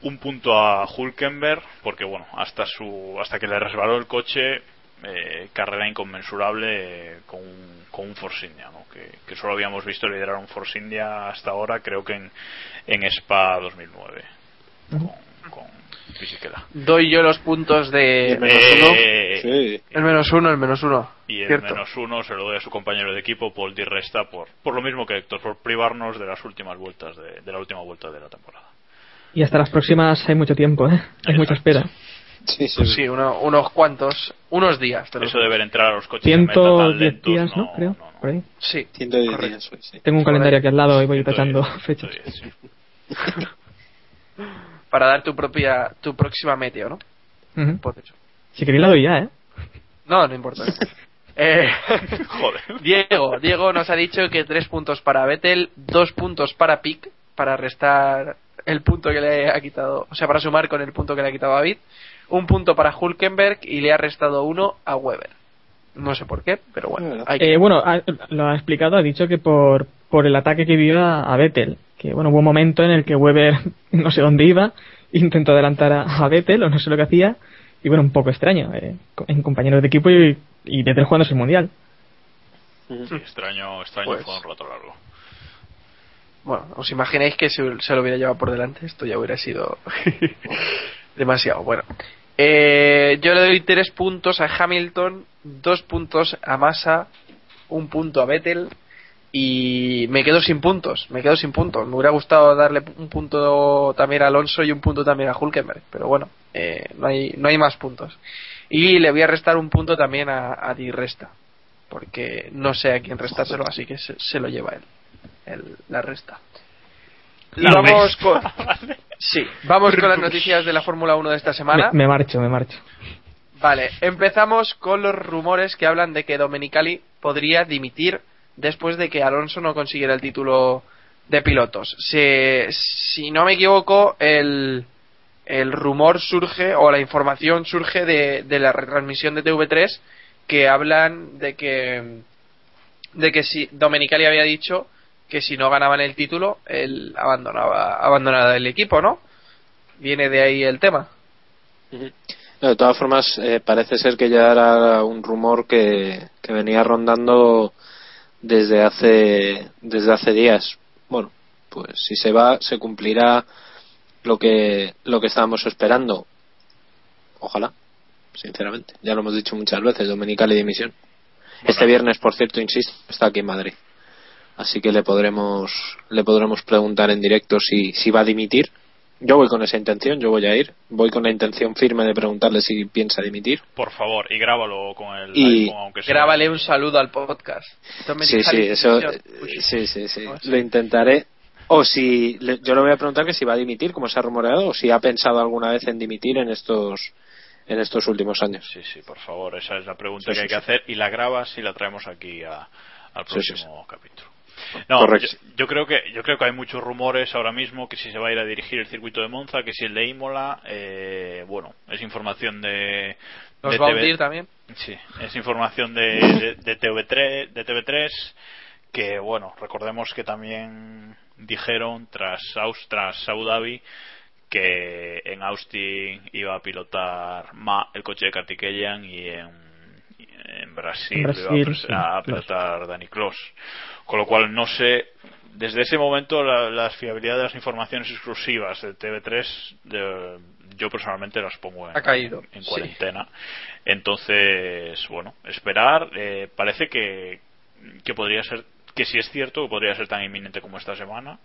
Un punto a Hulkenberg, porque bueno, hasta su, hasta que le resbaló el coche, eh, carrera inconmensurable eh, con, un- con un Force India, ¿no? que, que solo habíamos visto liderar un Force India hasta ahora, creo que en, en Spa 2009, con, con Fisichella. Doy yo los puntos de El menos Eh, Sí. el menos uno, el menos uno. Y el Cierto. menos uno se lo doy a su compañero de equipo, Paul Di Resta, por, por lo mismo que Héctor, por privarnos de las últimas vueltas de, de la última vuelta de la temporada. Y hasta las próximas hay mucho tiempo, ¿eh? Hay mucha espera. Sí, sí, Pues sí, uno- unos cuantos, unos días. te lo Eso de ver entrar a los coches en meta tan 110 lentos, días, ¿no? no, Creo, no, no. por ahí. Sí, 110 correcto. días hoy, sí. Tengo un calendario aquí al lado y voy 110, tachando fechas. 110, sí. para dar tu propia, tu próxima meteo, ¿no? Ujú. Hipótesis. Si queréis la doy ya, ¿eh? No, no importa. Eh, Joder. Diego, Diego nos ha dicho que tres puntos para Vettel, dos puntos para Pic, para restar el punto que le ha quitado, o sea, para sumar con el punto que le ha quitado a David, un punto para Hulkenberg y le ha restado uno a Weber. No sé por qué, pero bueno. hay que- Eh, bueno, ha- lo ha explicado, ha dicho que por, por el ataque que vio a, a Vettel, que bueno, hubo un momento en el que Weber no sé dónde iba, intentó adelantar a, a Vettel, o no sé lo que hacía, y bueno, un poco extraño, eh, en compañeros de equipo y, y Vettel jugándose el Mundial. Sí, extraño, extraño Pues- fue un rato largo. Bueno, os imagináis que si se lo hubiera llevado por delante, esto ya hubiera sido demasiado. Bueno, Eh, yo le doy tres puntos a Hamilton, dos puntos a Massa, un punto a Vettel y me quedo sin puntos. Me quedo sin puntos. Me hubiera gustado darle un punto también a Alonso y un punto también a Hulkenberg, pero bueno, eh, no hay no hay más puntos. Y le voy a restar un punto también a, a Di Resta, porque no sé a quién restárselo, así que se, se lo lleva él, él la resta. Y vamos con, sí, vamos con las noticias de la Fórmula 1 de esta semana. Me, me marcho, me marcho. Vale, empezamos con los rumores que hablan de que Domenicali podría dimitir después de que Alonso no consiguiera el título de pilotos. Se- si no me equivoco, el, el rumor surge o la información surge de, de la retransmisión de TV3 que hablan de que de que si Domenicali había dicho que si no ganaban el título él abandonaba abandonaba el equipo, ¿no? Viene de ahí el tema. De todas formas, eh, parece ser que ya era un rumor que, que venía rondando desde hace, desde hace días. Bueno, pues si se va, se cumplirá lo que, lo que estábamos esperando. Ojalá, sinceramente. Ya lo hemos dicho muchas veces, Dominical y dimisión. Este viernes, por cierto, insisto, está aquí en Madrid. Así que le podremos, le podremos preguntar en directo si, si va a dimitir. Yo voy con esa intención, yo voy a ir. Voy con la intención firme de preguntarle si piensa dimitir. Por favor, y grábalo con el Y- iPhone, aunque sea. Grábale un saludo al podcast. Sí, sí, eso, sí, sí, sí. ¿Cómo es? Lo intentaré. O si, le- yo le voy a preguntar que si va a dimitir, como se ha rumoreado, o si ha pensado alguna vez en dimitir en estos, en estos últimos años. Sí, sí, por favor, esa es la pregunta Sí, que sí, hay que hacer y la grabas y la traemos aquí a- al Sí, sí, próximo capítulo. No, Correcto. Yo, yo creo que yo creo que hay muchos rumores ahora mismo que si se va a ir a dirigir el circuito de Monza, que si el de Imola, eh, bueno, es información de ¿Nos de va a TV hundir también? Sí, es información de, de, de TV3, de TV3 que bueno, recordemos que también dijeron tras, Aus- tras Abu Dhabi que en Austin iba a pilotar Ma, el coche de Kartikeyan y en, y en Brasil, Brasil, iba a, sí, a Kloss. pilotar Dani Kloss. Con lo cual no sé, desde ese momento la, la fiabilidad de las informaciones exclusivas de TV3 de- yo personalmente las pongo en, Ha caído, en sí. cuarentena. Entonces, bueno, esperar. eh, parece que, que podría ser, que si es cierto, que podría ser tan inminente como esta semana.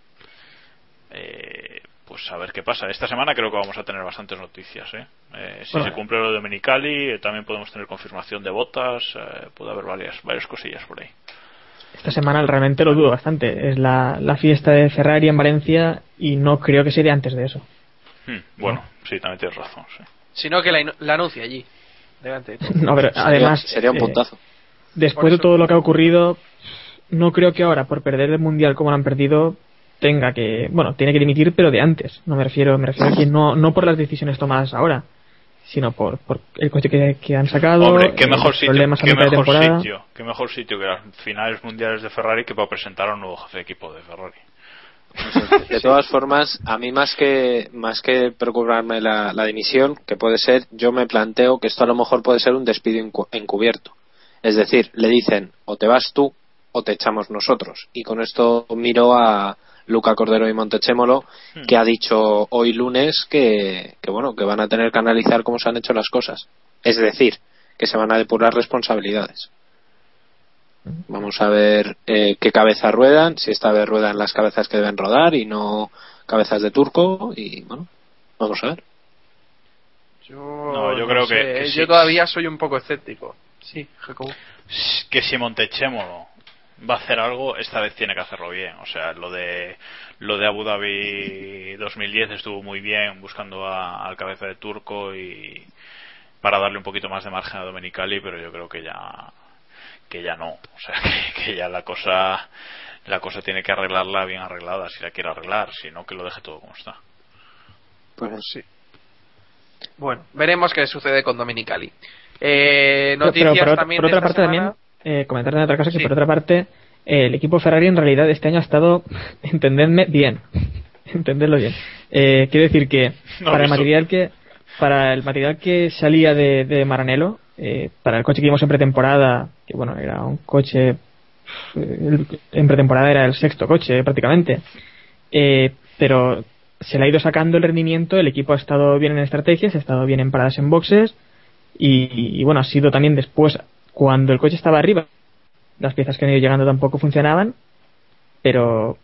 Eh, pues a ver qué pasa. Esta semana creo que vamos a tener bastantes noticias. ¿eh? Eh, si Bueno. se cumple lo de Domenicali, eh, también podemos tener confirmación de botas. eh, puede haber varias, varias cosillas por ahí. Esta semana realmente lo dudo bastante. Es la, la fiesta de Ferrari en Valencia y no creo que sería antes de eso. Hmm, bueno, sí, también tienes razón. Sí. Sino que la, la anuncie allí. Delante de todo. No, pero Sería- además. sería un eh, puntazo. después de todo lo que ha ocurrido, no creo que ahora, por perder el mundial como lo han perdido, tenga que. Bueno, tiene que dimitir, pero de antes. No me refiero, me refiero a que no, no por las decisiones tomadas ahora, sino por, por el coche que, que han sacado. Hombre, qué eh, mejor sitio, problemas qué mejor temporada. sitio, qué mejor sitio que las finales mundiales de Ferrari que para presentar a un nuevo jefe de equipo de Ferrari. De todas formas, a mí más que más que preocuparme la, la dimisión, que puede ser, yo me planteo que esto a lo mejor puede ser un despido encu- encubierto. Es decir, le dicen o te vas tú o te echamos nosotros. Y con esto miro a Luca Cordero y Montechémolo, que ha dicho hoy lunes que, que bueno que van a tener que analizar cómo se han hecho las cosas. Es decir, que se van a depurar responsabilidades. Vamos a ver eh, qué cabezas ruedan, si esta vez ruedan las cabezas que deben rodar y no cabezas de turco y bueno, vamos a ver. Yo, No, yo creo que- sé, que Yo sí. todavía soy un poco escéptico. Sí, Jacobo. que si Montechémolo va a hacer algo, esta vez tiene que hacerlo bien. O sea, lo de lo de Abu Dhabi 2010 estuvo muy bien buscando a- al cabeza de turco y para darle un poquito más de margen a Domenicali, pero yo creo que ya que ya no. O sea, que, que ya la cosa la cosa tiene que arreglarla bien arreglada si la quiere arreglar, si no que lo deje todo como está. Pues Sí. Bueno, veremos qué sucede con Dominicali. Eh, Pero- noticias pero también por otra parte semana. también eh, comentar en otra cosa que Sí. por otra parte eh, el equipo Ferrari en realidad este año ha estado entendedme bien entendedlo bien Eh, quiero decir que No, para el material que para el material que salía de, de Maranello eh, para el coche que vimos en pretemporada que bueno era un coche eh, el- en pretemporada era el sexto coche prácticamente eh, pero se le ha ido sacando el rendimiento el equipo ha estado bien en estrategias ha estado bien en paradas en boxes y, y, bueno, ha sido también después, cuando el coche estaba arriba, las piezas que han ido llegando tampoco funcionaban, pero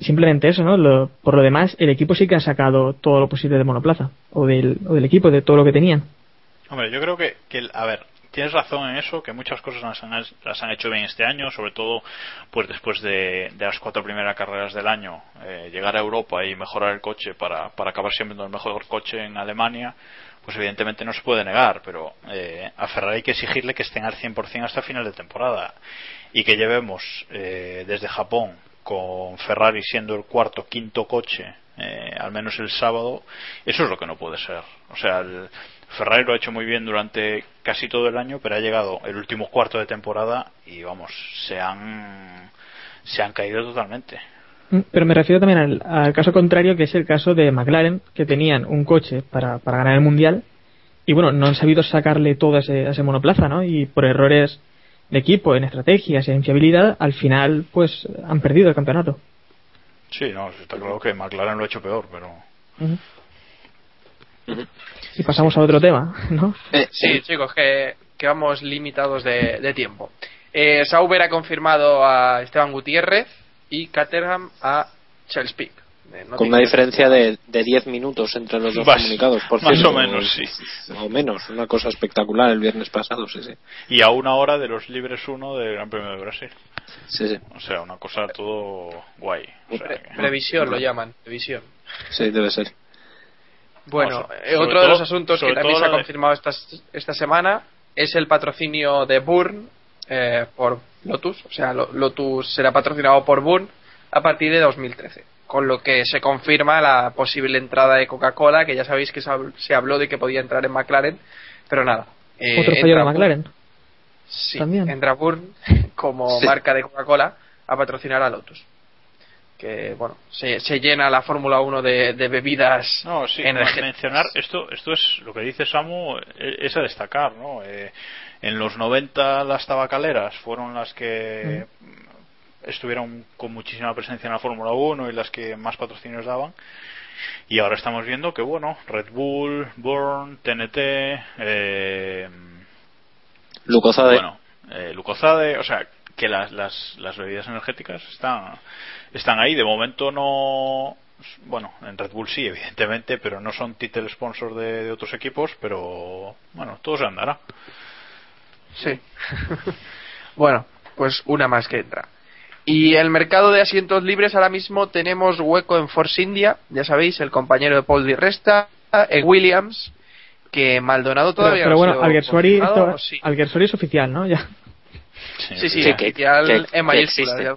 simplemente eso, ¿no? Lo- por lo demás, el equipo sí que ha sacado todo lo posible de monoplaza, o del, equipo, de todo lo que tenían. Hombre, yo creo que, que a ver, tienes razón en eso, que muchas cosas las han, las han hecho bien este año, sobre todo pues después de, las cuatro primeras carreras del año, eh, llegar a Europa y mejorar el coche para acabar siendo el mejor coche en Alemania, pues evidentemente no se puede negar, pero eh, a Ferrari hay que exigirle que estén al 100% hasta final de temporada y que llevemos eh, desde Japón con Ferrari siendo el cuarto, quinto coche, eh, al menos el sábado, eso es lo que no puede ser. O sea, el Ferrari lo ha hecho muy bien durante casi todo el año, pero ha llegado el último cuarto de temporada y vamos, se han, se han caído totalmente. Mm, Pero me refiero también al, al caso contrario, que es el caso de McLaren, que tenían un coche para, para ganar el mundial, y bueno, no han sabido sacarle todo a ese, a ese monoplaza, ¿no? Y por errores de equipo, en estrategias y en fiabilidad, al final, pues han perdido el campeonato. Sí, no, está claro que McLaren lo ha hecho peor, pero. Y pasamos a otro tema, ¿no? eh, Sí, chicos, que, que vamos limitados de, de tiempo. Eh, Sauber ha confirmado a Esteban Gutiérrez y Caterham a Charles Pic. Eh, no con una diferencia de, de 10 minutos entre los dos Más- comunicados, por más cierto. o menos, sí. O menos, una cosa espectacular el viernes pasado, sí, sí. Y a una hora de los libres 1 del Gran Premio de Brasil. Sí, sí, O sea, una cosa todo guay. O sea, Pre- que- previsión lo llaman, previsión. sí, debe ser. Bueno, eh, otro de los asuntos que también se ha de- confirmado esta, esta semana es el patrocinio de Burn eh, por Lotus. O sea, Lo- Lotus será patrocinado por Burn a partir de 2013. Con lo que se confirma la posible entrada de Coca-Cola, que ya sabéis que se hab- se habló de que podía entrar en McLaren, pero nada. eh, Otro fallo de McLaren. Sí, También. entra Burn como Sí. marca de Coca-Cola a patrocinar a Lotus. Que, bueno, se, se llena la Fórmula 1 de, de bebidas No, sí, energéticas. mencionar esto, esto es lo que dice Samu, eh, es a destacar, ¿no? Eh, en los 90 las tabacaleras fueron las que estuvieron con muchísima presencia en la Fórmula 1 y las que más patrocinios daban. Y ahora estamos viendo que, bueno, Red Bull, Burn, TNT, eh, Lucozade. bueno, eh, Lucozade, o sea, que las, las, las bebidas energéticas están, están ahí. De momento no. Bueno, en Red Bull sí, evidentemente, pero no son title sponsors de, de otros equipos, pero bueno, todo se andará. Sí. bueno, pues una más que entra. Y el mercado de asientos libres ahora mismo tenemos hueco en Force India, ya sabéis, el compañero de Paul Di Resta, en Williams, que Maldonado Pero, todavía pero no ha bueno, Alguersuari, confirmado, esto- ¿o sí? Alguersuari es oficial, ¿no? Ya. Sí, sí, Sí, que- oficial que- en que existe. ya.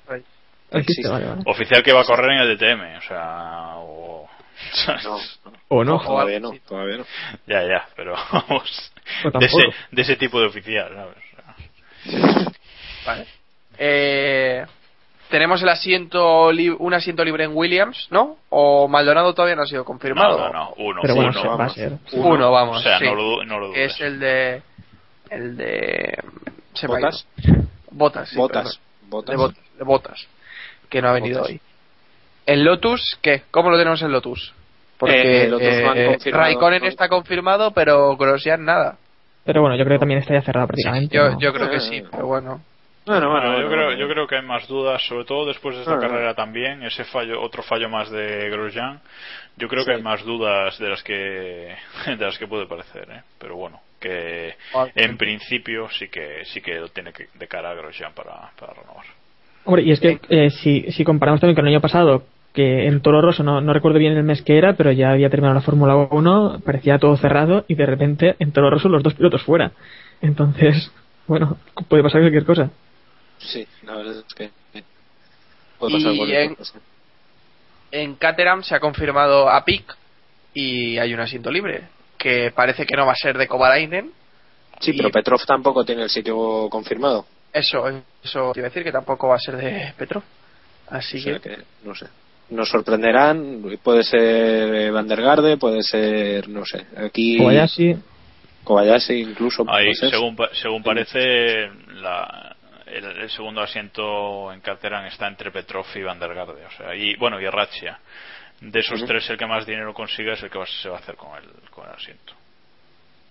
Existe, Existe. vale, vale. Oficial que va a correr en el DTM, o sea, o... No, O no. Todavía no, todavía no. ya, ya, pero vamos, de ese, de ese tipo de oficial, Vale. Eh, tenemos el asiento un asiento libre en Williams, ¿no? O Maldonado todavía no ha sido confirmado. No, no, no, uno, Pero bueno, uno, se- va a vamos. ser. Uno, vamos. o sea, sí. no lo, du- no lo dudes. es el de el de se ¿Botas? Botas, sí, Botas. perdón. Botas. De botas, de botas, que no ha venido Botas. hoy. El Lotus, ¿qué? ¿Cómo lo tenemos en Lotus? Porque Eh, Lotus eh, confirmado, Raikkonen ¿no? está confirmado, pero Grosjean nada. Pero bueno, yo creo que también está ya cerrado prácticamente. Yo, ¿no? yo creo que Eh, sí, pero bueno. Bueno, bueno, Bueno, yo, bueno, creo, bueno. yo creo que hay más dudas, sobre todo después de esta carrera también, ese fallo, otro fallo más de Grosjean. Yo creo que hay más dudas de las que de las que puede parecer, ¿eh? pero bueno, que Ah, en principio sí que sí que lo tiene que, de cara a Grosjean para, para renovar. Hombre, y es que eh, si, si comparamos también con el año pasado, que en Toro Rosso, no, no recuerdo bien el mes que era, pero ya había terminado la Fórmula 1, parecía todo cerrado y de repente en Toro Rosso los dos pilotos fuera. Entonces, bueno, puede pasar cualquier cosa. Sí, la verdad es que puede pasar Y cualquier en- cosa. En Caterham se ha confirmado a Pic y hay un asiento libre, que parece que no va a ser de Kovalainen. Sí, y- pero Petrov tampoco tiene el sitio confirmado. Eso, eso quiere decir que tampoco va a ser de Petro. Así O sea que, que, no sé. Nos sorprenderán. Puede ser eh, Van der Garde, puede ser, no sé. Aquí. Kobayashi, Kobayashi incluso. Ahí, puede ser. según, pa- según parece, la, el, el segundo asiento en Caterham está entre Petrov y Van der Garde, o sea, y bueno, y Ratchia. De esos tres, el que más dinero consiga es el que va- se va a hacer con el, con el asiento.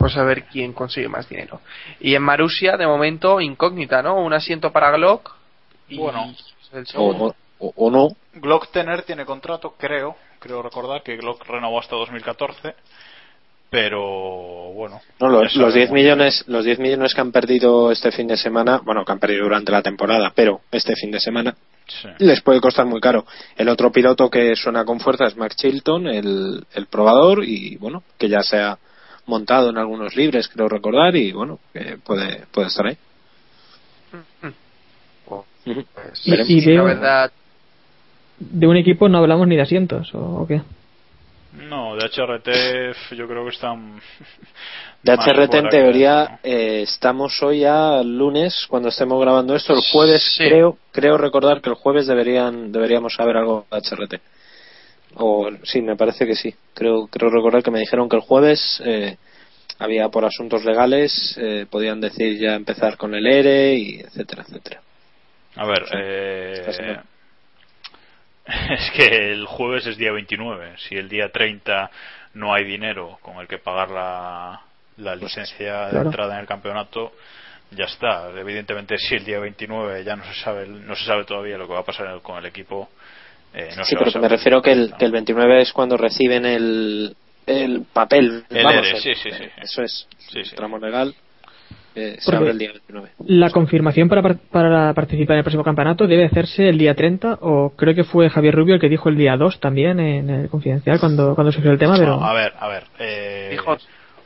Pues a ver quién consigue más dinero. Y en Marusia, de momento, incógnita, ¿no? Un asiento para Glock. Y Bueno. el O, segundo. o- o no. Glock Tener tiene contrato, creo, creo recordar que Glock renovó hasta 2014, pero bueno. No, los, los 10 sabemos. millones, los 10 millones que han perdido este fin de semana, bueno, que han perdido durante la temporada, pero este fin de semana Sí. les puede costar muy caro. El otro piloto que suena con fuerza es Mark Chilton, el, el probador, y bueno, que ya se ha montado en algunos libres, creo recordar, y bueno, que puede, puede estar ahí. Pues, Y- y la verdad, de un equipo no hablamos ni de asientos, ¿o, qué? No, de HRT yo creo que están. De HRT en teoría eh, estamos hoy a lunes cuando estemos grabando esto. El jueves Sí. creo creo recordar que el jueves deberían deberíamos saber algo de HRT. O sí, me parece que sí. Creo creo recordar que me dijeron que el jueves eh, había por asuntos legales eh, podían decir ya empezar con el ERE y etcétera etcétera. A ver, Sí. eh, es que el jueves es día 29. Si el día 30 no hay dinero con el que pagar la, la licencia de Claro. entrada en el campeonato, ya está. Evidentemente, si el día 29 ya no se sabe, no se sabe todavía lo que va a pasar con el equipo. Eh, no sí, pero que me refiero que el, que el 29 es cuando reciben el el papel. El vamos, ERE, el- sí, sí, sí. Eso es. Sí, sí. El tramo legal. eh, se abre el día 29. La confirmación para, par- para participar en el próximo campeonato debe hacerse el día 30, o creo que fue Javier Rubio el que dijo el día 2 también en el confidencial cuando, cuando surgió el tema, pero. No, a ver, a ver. eh, Dijo-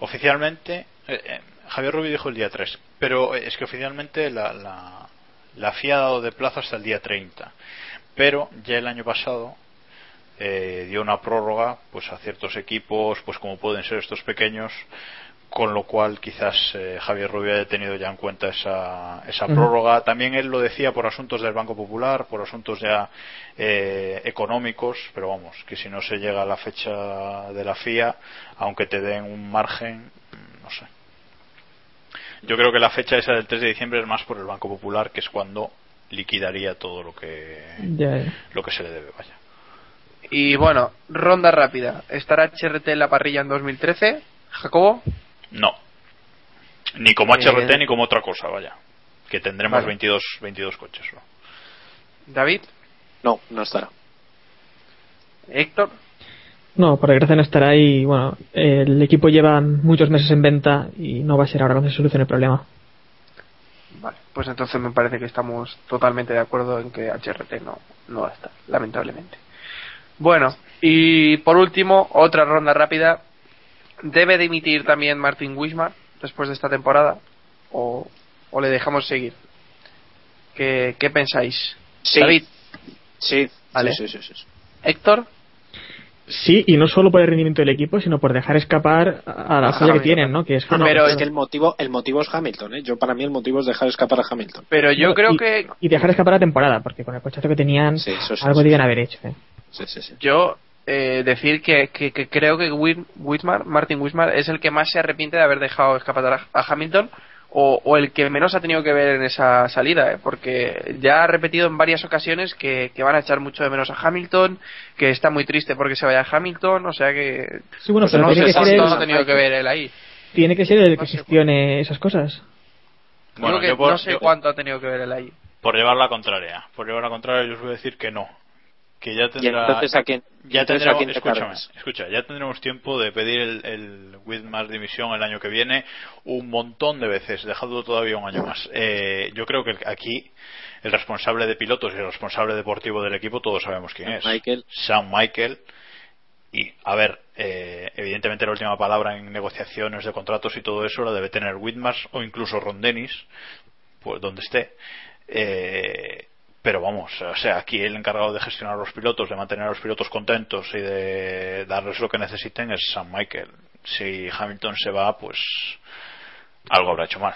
Oficialmente, eh, eh, Javier Rubio dijo el día 3, pero es que oficialmente la, la, la FIA ha dado de plazo hasta el día 30. Pero ya el año pasado eh, dio una prórroga pues a ciertos equipos, pues como pueden ser estos pequeños, con lo cual quizás eh, Javier Rubio haya tenido ya en cuenta esa, esa prórroga. También él lo decía por asuntos del Banco Popular, por asuntos ya eh, económicos, pero vamos, que si no se llega a la fecha de la FIA, aunque te den un margen, no sé. Yo creo que la fecha esa del 3 de diciembre es más por el Banco Popular, que es cuando liquidaría todo lo que Ya, ya. lo que se le debe, vaya. Y bueno, ronda rápida. ¿Estará HRT en la parrilla en 2013? Jacobo. No. Ni como Eh, HRT ni como otra cosa, vaya. Que tendremos Vale. 22, 22 coches. ¿no? David. No, no estará. Héctor. No, por desgracia no estará y bueno, el equipo lleva muchos meses en venta y no va a ser ahora cuando se solucione el problema. Vale, pues entonces me parece que estamos totalmente de acuerdo en que HRT no, no va a estar, lamentablemente. Bueno, y por último, otra ronda rápida. ¿Debe dimitir también Martin Wismar después de esta temporada? ¿O, o le dejamos seguir? ¿Qué, qué pensáis? Sí. David, Sí, Vale. sí, sí, sí, sí. Héctor, Sí, y no solo por el rendimiento del equipo, sino por dejar escapar a la joya que tienen, ¿no? Que es Pero es que el motivo, el motivo es Hamilton, ¿eh? Yo para mí el motivo es dejar escapar a Hamilton. pero yo No, creo y- que Y dejar escapar la temporada, porque con el cochazo que tenían, Sí, eso sí, algo sí, debían sí. haber hecho. ¿eh? Sí, sí, sí. yo eh, decir que, que, que creo que Wismar, Martin Wismar es el que más se arrepiente de haber dejado escapar a, a Hamilton o, o el que menos ha tenido que ver en esa salida, ¿eh? porque ya ha repetido en varias ocasiones que, que van a echar mucho de menos a Hamilton, que está muy triste porque se vaya Hamilton, o sea que Sí, bueno, pues pero no tiene, sé que ser cuánto el, ha tenido que ver él ahí. tiene que ser el que gestione esas cosas. Bueno, Creo que yo por, no sé yo- cuánto ha tenido que ver él ahí. por llevar la contraria, por llevar la contraria, yo os voy a decir que no. Que ya tendrá. entonces a quién, ya entonces, ¿a tendremos, quién te escúchame, cargas? escucha, ya tendremos tiempo de pedir el, el with más dimisión el año que viene un montón de veces, dejando todavía un año más. Eh, yo creo que aquí el responsable de pilotos y el responsable deportivo del equipo todos sabemos quién es. Michael. Sam Michael. Y, a ver, eh, evidentemente la última palabra en negociaciones de contratos y todo eso la debe tener Whitmars o incluso Ron Dennis, pues donde esté. Eh, pero vamos, o sea, aquí el encargado de gestionar a los pilotos, de mantener a los pilotos contentos y de darles lo que necesiten es Sam Michael. Si Hamilton se va, pues algo habrá hecho mal.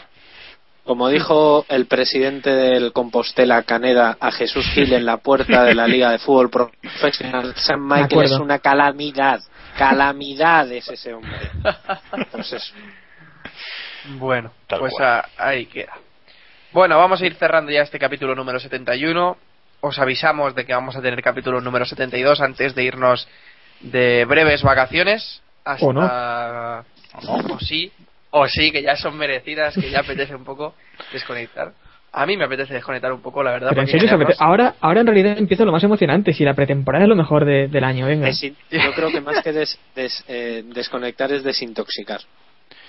Como dijo el presidente del Compostela Caneda a Jesús Gil en la puerta de la Liga de Fútbol Profesional, Sam Michael es una calamidad. Calamidad es ese hombre. Pues eso. Bueno, Tal pues a- ahí queda. Bueno, vamos a ir cerrando ya este capítulo número 71. Os avisamos de que vamos a tener capítulo número 72 antes de irnos de breves vacaciones. Hasta... ¿O no? O sí, o sí, que ya son merecidas, que ya apetece un poco desconectar. A mí me apetece desconectar un poco, la verdad. Pero en serio, apete- ahora, ahora en realidad empieza lo más emocionante. Si la pretemporada es lo mejor de- del año, venga. Desin- Yo creo que más que des- des- eh, desconectar es desintoxicar.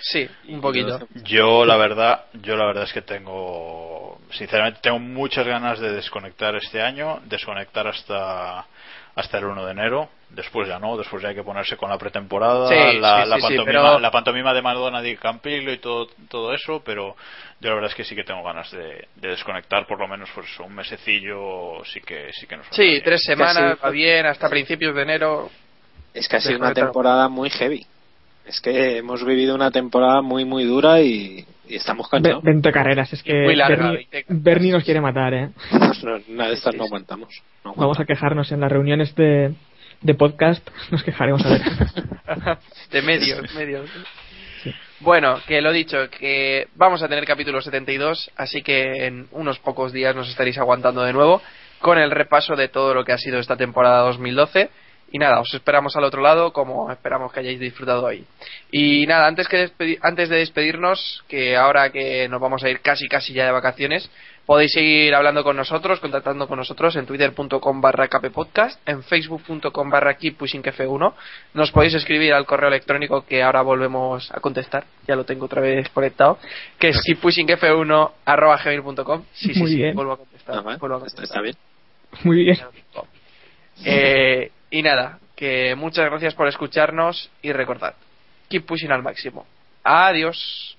Sí, un poquito. Yo la verdad, yo la verdad es que tengo, sinceramente tengo muchas ganas de desconectar este año, desconectar hasta hasta el 1 de enero. Después ya no, después ya hay que ponerse con la pretemporada, Sí, la, sí, la sí, sí, pantomima, pero- la pantomima de Madonna de Campillo y todo todo eso, pero yo la verdad es que sí que tengo ganas de, de desconectar por lo menos pues un mesecillo sí que sí que nos Sí, tres semanas, Casi- va bien, hasta principios de enero. Es que ha sido una temporada muy heavy. Es que hemos vivido una temporada muy, muy dura y, y estamos cansados. 20 carreras, es que Muy larga, Bernie, 20 carreras. Bernie nos quiere matar, ¿eh? No, una de estas no aguantamos. No Vamos a quejarnos en las reuniones de, de podcast, nos quejaremos a ver. de medios, medios. Bueno, que lo dicho, que vamos a tener capítulo 72, así que en unos pocos días nos estaréis aguantando de nuevo con el repaso de todo lo que ha sido esta temporada 2012. Y nada, os esperamos al otro lado, como esperamos que hayáis disfrutado hoy. Y nada, antes, que despedi- antes de despedirnos, que ahora que nos vamos a ir casi casi ya de vacaciones, podéis seguir hablando con nosotros, contactando con nosotros en twitter.com barra kppodcast, en facebook.com barra keeppushingf1. Nos podéis escribir al correo electrónico que ahora volvemos a contestar, ya lo tengo otra vez conectado, que es keeppushingf1 arroba gmail.com. Sí, sí, Muy sí, bien. vuelvo a contestar. Vuelvo a está, contestar. está bien. Muy bien. Eh, y nada, que muchas gracias por escucharnos y recordad, keep pushing al máximo. Adiós.